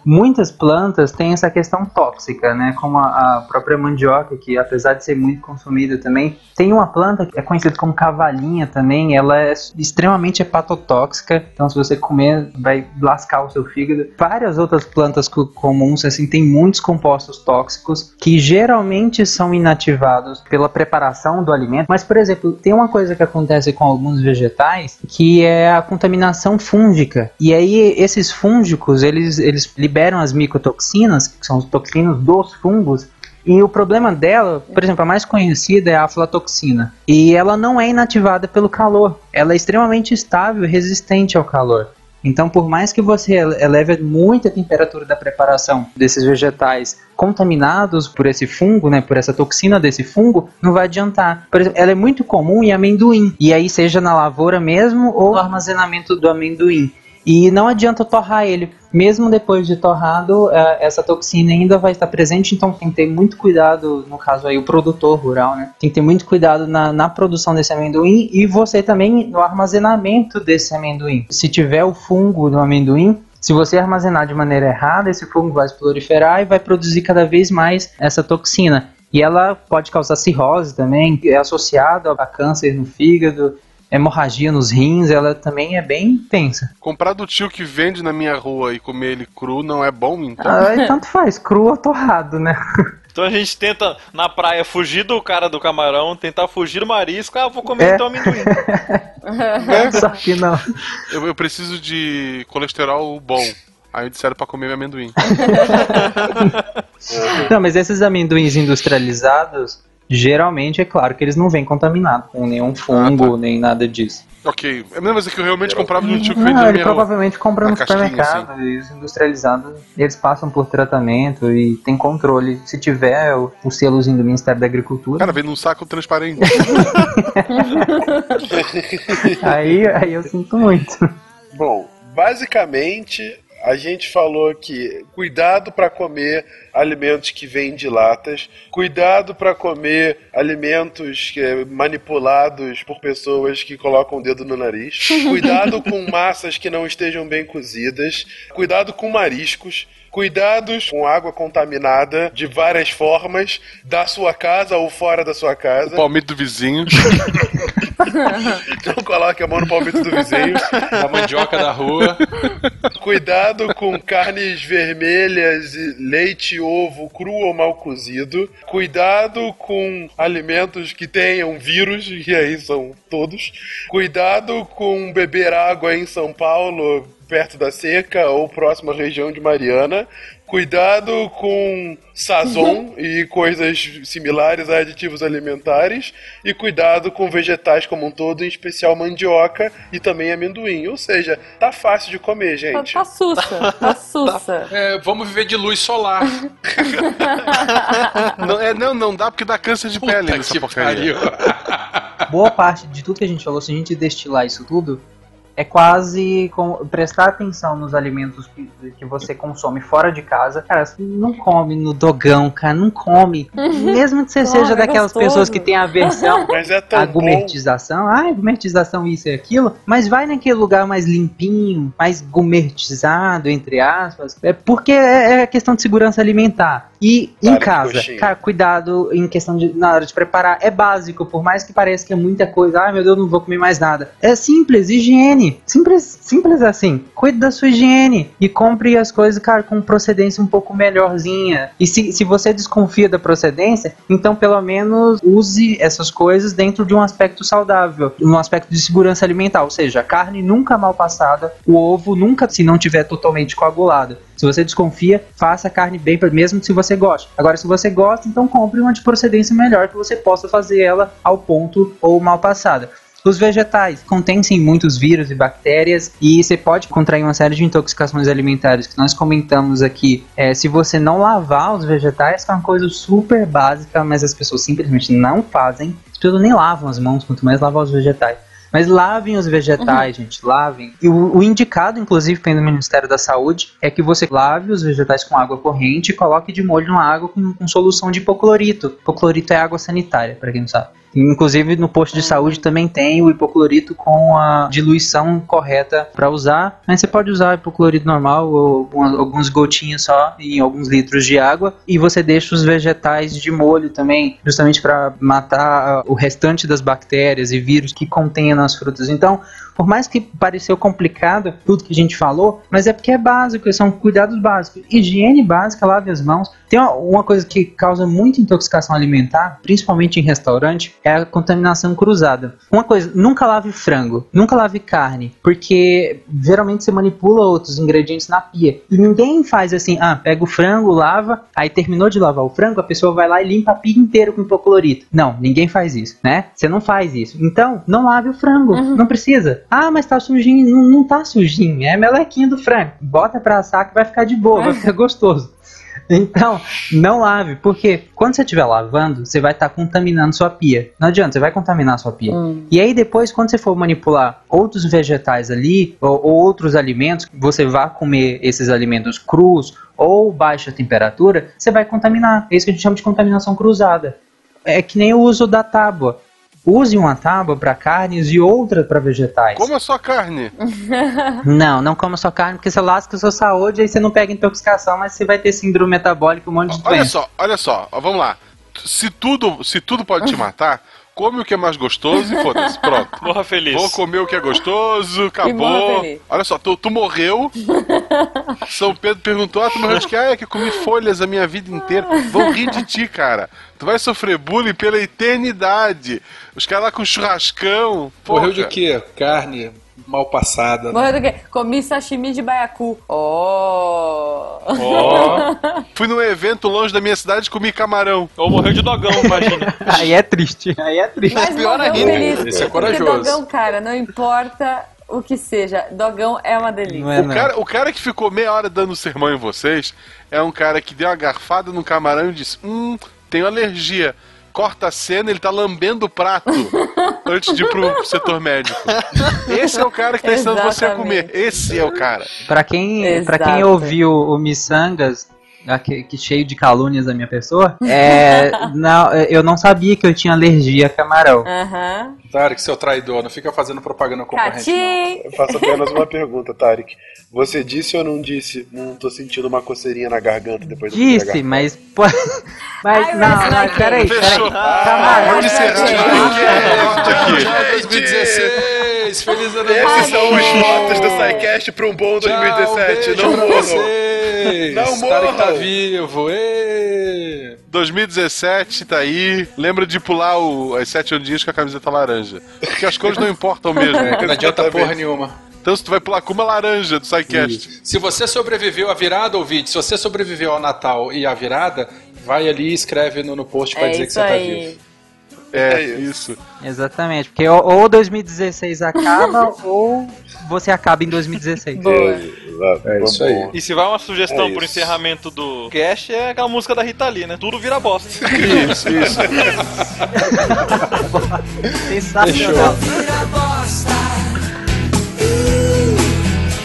Muitas plantas têm essa questão tóxica, né? Como a, a própria mandioca, que apesar de ser muito consumida também, tem uma planta que é conhecida como cavalinha também, ela é extremamente hepatotóxica, então se você comer vai lascar o seu fígado. Várias outras plantas co- comuns, assim, tem muitos compostos tóxicos que geralmente são inativados pela preparação do alimento, mas, por exemplo, tem uma coisa que acontece com alguns vegetais que é a contaminação fúngica. E aí esses fúngicos, eles, eles liberam as micotoxinas, que são os toxinas dos fungos, e o problema dela, por exemplo, a mais conhecida é a aflatoxina. E ela não é inativada pelo calor. Ela é extremamente estável e resistente ao calor. Então, por mais que você ele- eleve muito a temperatura da preparação desses vegetais contaminados por esse fungo, né, por essa toxina desse fungo, não vai adiantar. Por exemplo, ela é muito comum em amendoim, e aí seja na lavoura mesmo ou no armazenamento do amendoim. E não adianta torrar ele. Mesmo depois de torrado, eh, essa toxina ainda vai estar presente, então tem que ter muito cuidado, no caso aí, o produtor rural, né? Tem que ter muito cuidado na, na produção desse amendoim e você também no armazenamento desse amendoim. Se tiver o fungo do amendoim, se você armazenar de maneira errada, esse fungo vai proliferar e vai produzir cada vez mais essa toxina. E ela pode causar cirrose também, é associada a câncer no fígado, hemorragia nos rins, ela também é bem tensa. Comprar do tio que vende na minha rua e comer ele cru não é bom, então? Ah, tanto faz, cru ou torrado, né? <laughs> Então a gente tenta, na praia, fugir do cara do camarão, tentar fugir do marisco, ah, vou comer É. então amendoim. <laughs> Só que não. Eu, eu preciso de colesterol bom. Aí disseram pra comer amendoim. <laughs> Não, mas esses amendoins industrializados, geralmente é claro que eles não vêm contaminados com nenhum fungo, nem nada disso. ok. É a mesma coisa que eu realmente comprava do tio que Não, ele rua. provavelmente compra no casquinha, supermercado. E os industrializados, eles passam por tratamento e tem controle. Se tiver o, o selozinho do Ministério da Agricultura, Cara, vem num saco transparente. <laughs> aí, aí eu sinto muito. Bom, basicamente a gente falou que cuidado para comer alimentos que vêm de latas, cuidado para comer alimentos que- manipulados por pessoas que colocam o dedo no nariz, <laughs> cuidado com massas que não estejam bem cozidas, cuidado com mariscos. Cuidados com água contaminada de várias formas, da sua casa ou fora da sua casa. Palmito do vizinho. <laughs> Não coloque a mão no palmito do vizinho. <laughs> A mandioca da rua. Cuidado com carnes vermelhas, e leite, ovo, cru ou mal cozido. Cuidado com alimentos que tenham vírus, e aí são todos. Cuidado com beber água em São Paulo, perto da seca ou próxima região de Mariana. Cuidado com sazon <laughs> e coisas similares a aditivos alimentares. E cuidado com vegetais como um todo, em especial mandioca e também amendoim. Ou seja, tá fácil de comer, Tá, gente. tá sussa, tá <laughs> sussa. É, vamos viver de luz solar. <laughs> não, é, não, não dá porque dá câncer de pele Puta nessa que porcaria. Boa parte de tudo que a gente falou, se a gente destilar isso tudo, é quase com- prestar atenção nos alimentos que, que você consome fora de casa. Cara, você não come no dogão, cara, não come. <laughs> Mesmo que você seja é daquelas gostoso. pessoas que têm aversão <laughs> Mas é bom. gourmetização, ah, gourmetização isso e aquilo, mas vai naquele lugar mais limpinho, mais gourmetizado, entre aspas, é porque é é questão de segurança alimentar. E Para em casa, cara, cuidado em questão de na hora de preparar, é básico, por mais que pareça que é muita coisa, ai meu Deus, não vou comer mais nada. É simples, higiene, simples, simples assim. Cuide da sua higiene e compre as coisas, cara, com procedência um pouco melhorzinha. E se, se você desconfia da procedência, então pelo menos use essas coisas dentro de um aspecto saudável, um aspecto de segurança alimentar, ou seja, a carne nunca mal passada, o ovo nunca se não tiver totalmente coagulado. Se você desconfia, faça a carne bem, mesmo se você gosta. Agora, se você gosta, então compre uma de procedência melhor que você possa fazer ela ao ponto ou mal passada. Os vegetais contêm sim muitos vírus e bactérias e você pode contrair uma série de intoxicações alimentares que nós comentamos aqui. É, se você não lavar os vegetais, que é uma coisa super básica, mas as pessoas simplesmente não fazem. As pessoas nem lavam as mãos, quanto mais lavar os vegetais. Mas lavem os vegetais, gente, lavem. E o, o indicado, inclusive, pelo Ministério da Saúde, é que você lave os vegetais com água corrente e coloque de molho na água com, com solução de hipoclorito. Hipoclorito é água sanitária, para quem não sabe. Inclusive no posto de saúde também tem o hipoclorito com a diluição correta para usar. Mas você pode usar hipoclorito normal ou alguns gotinhos só em alguns litros de água e você deixa os vegetais de molho também, justamente para matar o restante das bactérias e vírus que contém nas frutas. Então, por mais que pareceu complicado tudo que a gente falou, mas é porque é básico, são cuidados básicos. Higiene básica, lave as mãos. Tem uma, uma coisa que causa muita intoxicação alimentar, principalmente em restaurante, é a contaminação cruzada. Uma coisa, nunca lave frango, nunca lave carne, porque geralmente você manipula outros ingredientes na pia. E ninguém faz assim, ah, pega o frango, lava, aí terminou de lavar o frango, a pessoa vai lá e limpa a pia inteira com hipoclorito. Não, ninguém faz isso, né? Você não faz isso. Então, não lave o frango, não precisa. Ah, mas tá sujinho. Não, não tá sujinho, é melequinha do frango. Bota pra assar que vai ficar de boa, vai ficar gostoso. Então, não lave, porque quando você estiver lavando, você vai estar contaminando sua pia. Não adianta, você vai contaminar sua pia. E aí depois, quando você for manipular outros vegetais ali, ou, ou outros alimentos, você vá comer esses alimentos crus ou baixa temperatura, você vai contaminar. É isso que a gente chama de contaminação cruzada. É que nem o uso da tábua. Use uma tábua para carnes e outra para vegetais. Como é só carne? <laughs> Não, não coma só carne, porque você lasca a sua saúde, aí você não pega intoxicação, mas você vai ter síndrome metabólica, um monte de Olha doença. só, olha só, vamos lá. Se tudo, se tudo pode te <laughs> matar, come o que é mais gostoso e foda-se, pronto. <laughs> Morra feliz. Vou comer o que é gostoso, morra acabou. feliz. Olha só, tu, tu morreu. <laughs> São Pedro perguntou: Ah, tu morreu de que? Ah, é que eu comi folhas a minha vida inteira. Vão rir de ti, cara. Tu vai sofrer bullying pela eternidade. Os caras lá com churrascão. Morreu porra. de quê? Carne mal passada. né? Morreu do quê? Comi sashimi de baiacu. Oh! Fui num evento longe da minha cidade e comi camarão. Ou morreu de dogão, imagina. <laughs> Aí é triste, aí é triste. Mas pior ainda, esse é corajoso. dogão, cara, não importa o que seja. Dogão é uma delícia. Não é, O cara, o cara que ficou meia hora dando sermão em vocês é um cara que deu uma garfada no camarão e disse: Hum, tenho alergia. Corta a cena, ele tá lambendo o prato <laughs> antes de ir pro setor médico. Esse é o cara que tá ensinando você a comer. Exatamente. Esse é o cara. Pra quem, pra quem ouviu o Missangas, aqui- que cheio de calúnias da minha pessoa, <laughs> é, não, eu não sabia que eu tinha alergia a camarão. Aham. Tarek, seu traidor, não fica fazendo propaganda concorrente. não. Eu faço apenas uma pergunta, Tarek. Você disse ou não disse? Não tô sentindo uma coceirinha na garganta depois do Disse, mas. Pô, <laughs> mas Ai, não, mas não, vai peraí, que- peraí. Fechou. Camarão. Esse podcast aqui. Tchau, 2016! Feliz ano Esses novo! são os votos do SciCast pra um bom 2017. Tchau, não morram. Não Tarek tá vivo! ê! 2017 tá aí. Lembra de pular o- as sete ondinhas com a camiseta laranja. Porque as cores não importam mesmo. É, não adianta porra nenhuma. Então se tu vai pular com uma laranja do SciCast. Se você sobreviveu à virada, ouvinte, se você sobreviveu ao Natal e à virada, vai ali e escreve no, no post pra É dizer que você tá aí. vivo. É, isso. Exatamente, porque ou, ou 2016 acaba, <laughs> ou você acaba em 2016. Boa. É Exato. É tá isso aí. E se vai uma sugestão é pro encerramento do cast, é aquela música da Rita Lee, né? Tudo vira bosta. <laughs> isso, isso. <laughs> Sensacional. Vira bosta.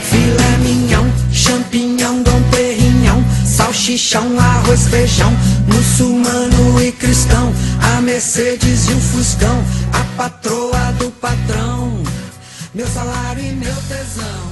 Filé mignon, champignon, dom perrinhão, salchichão, arroz, feijão, muçulmano e cristão, a Mercedes e o Fuscão, a patroa do patrão, meu salário e meu tesão.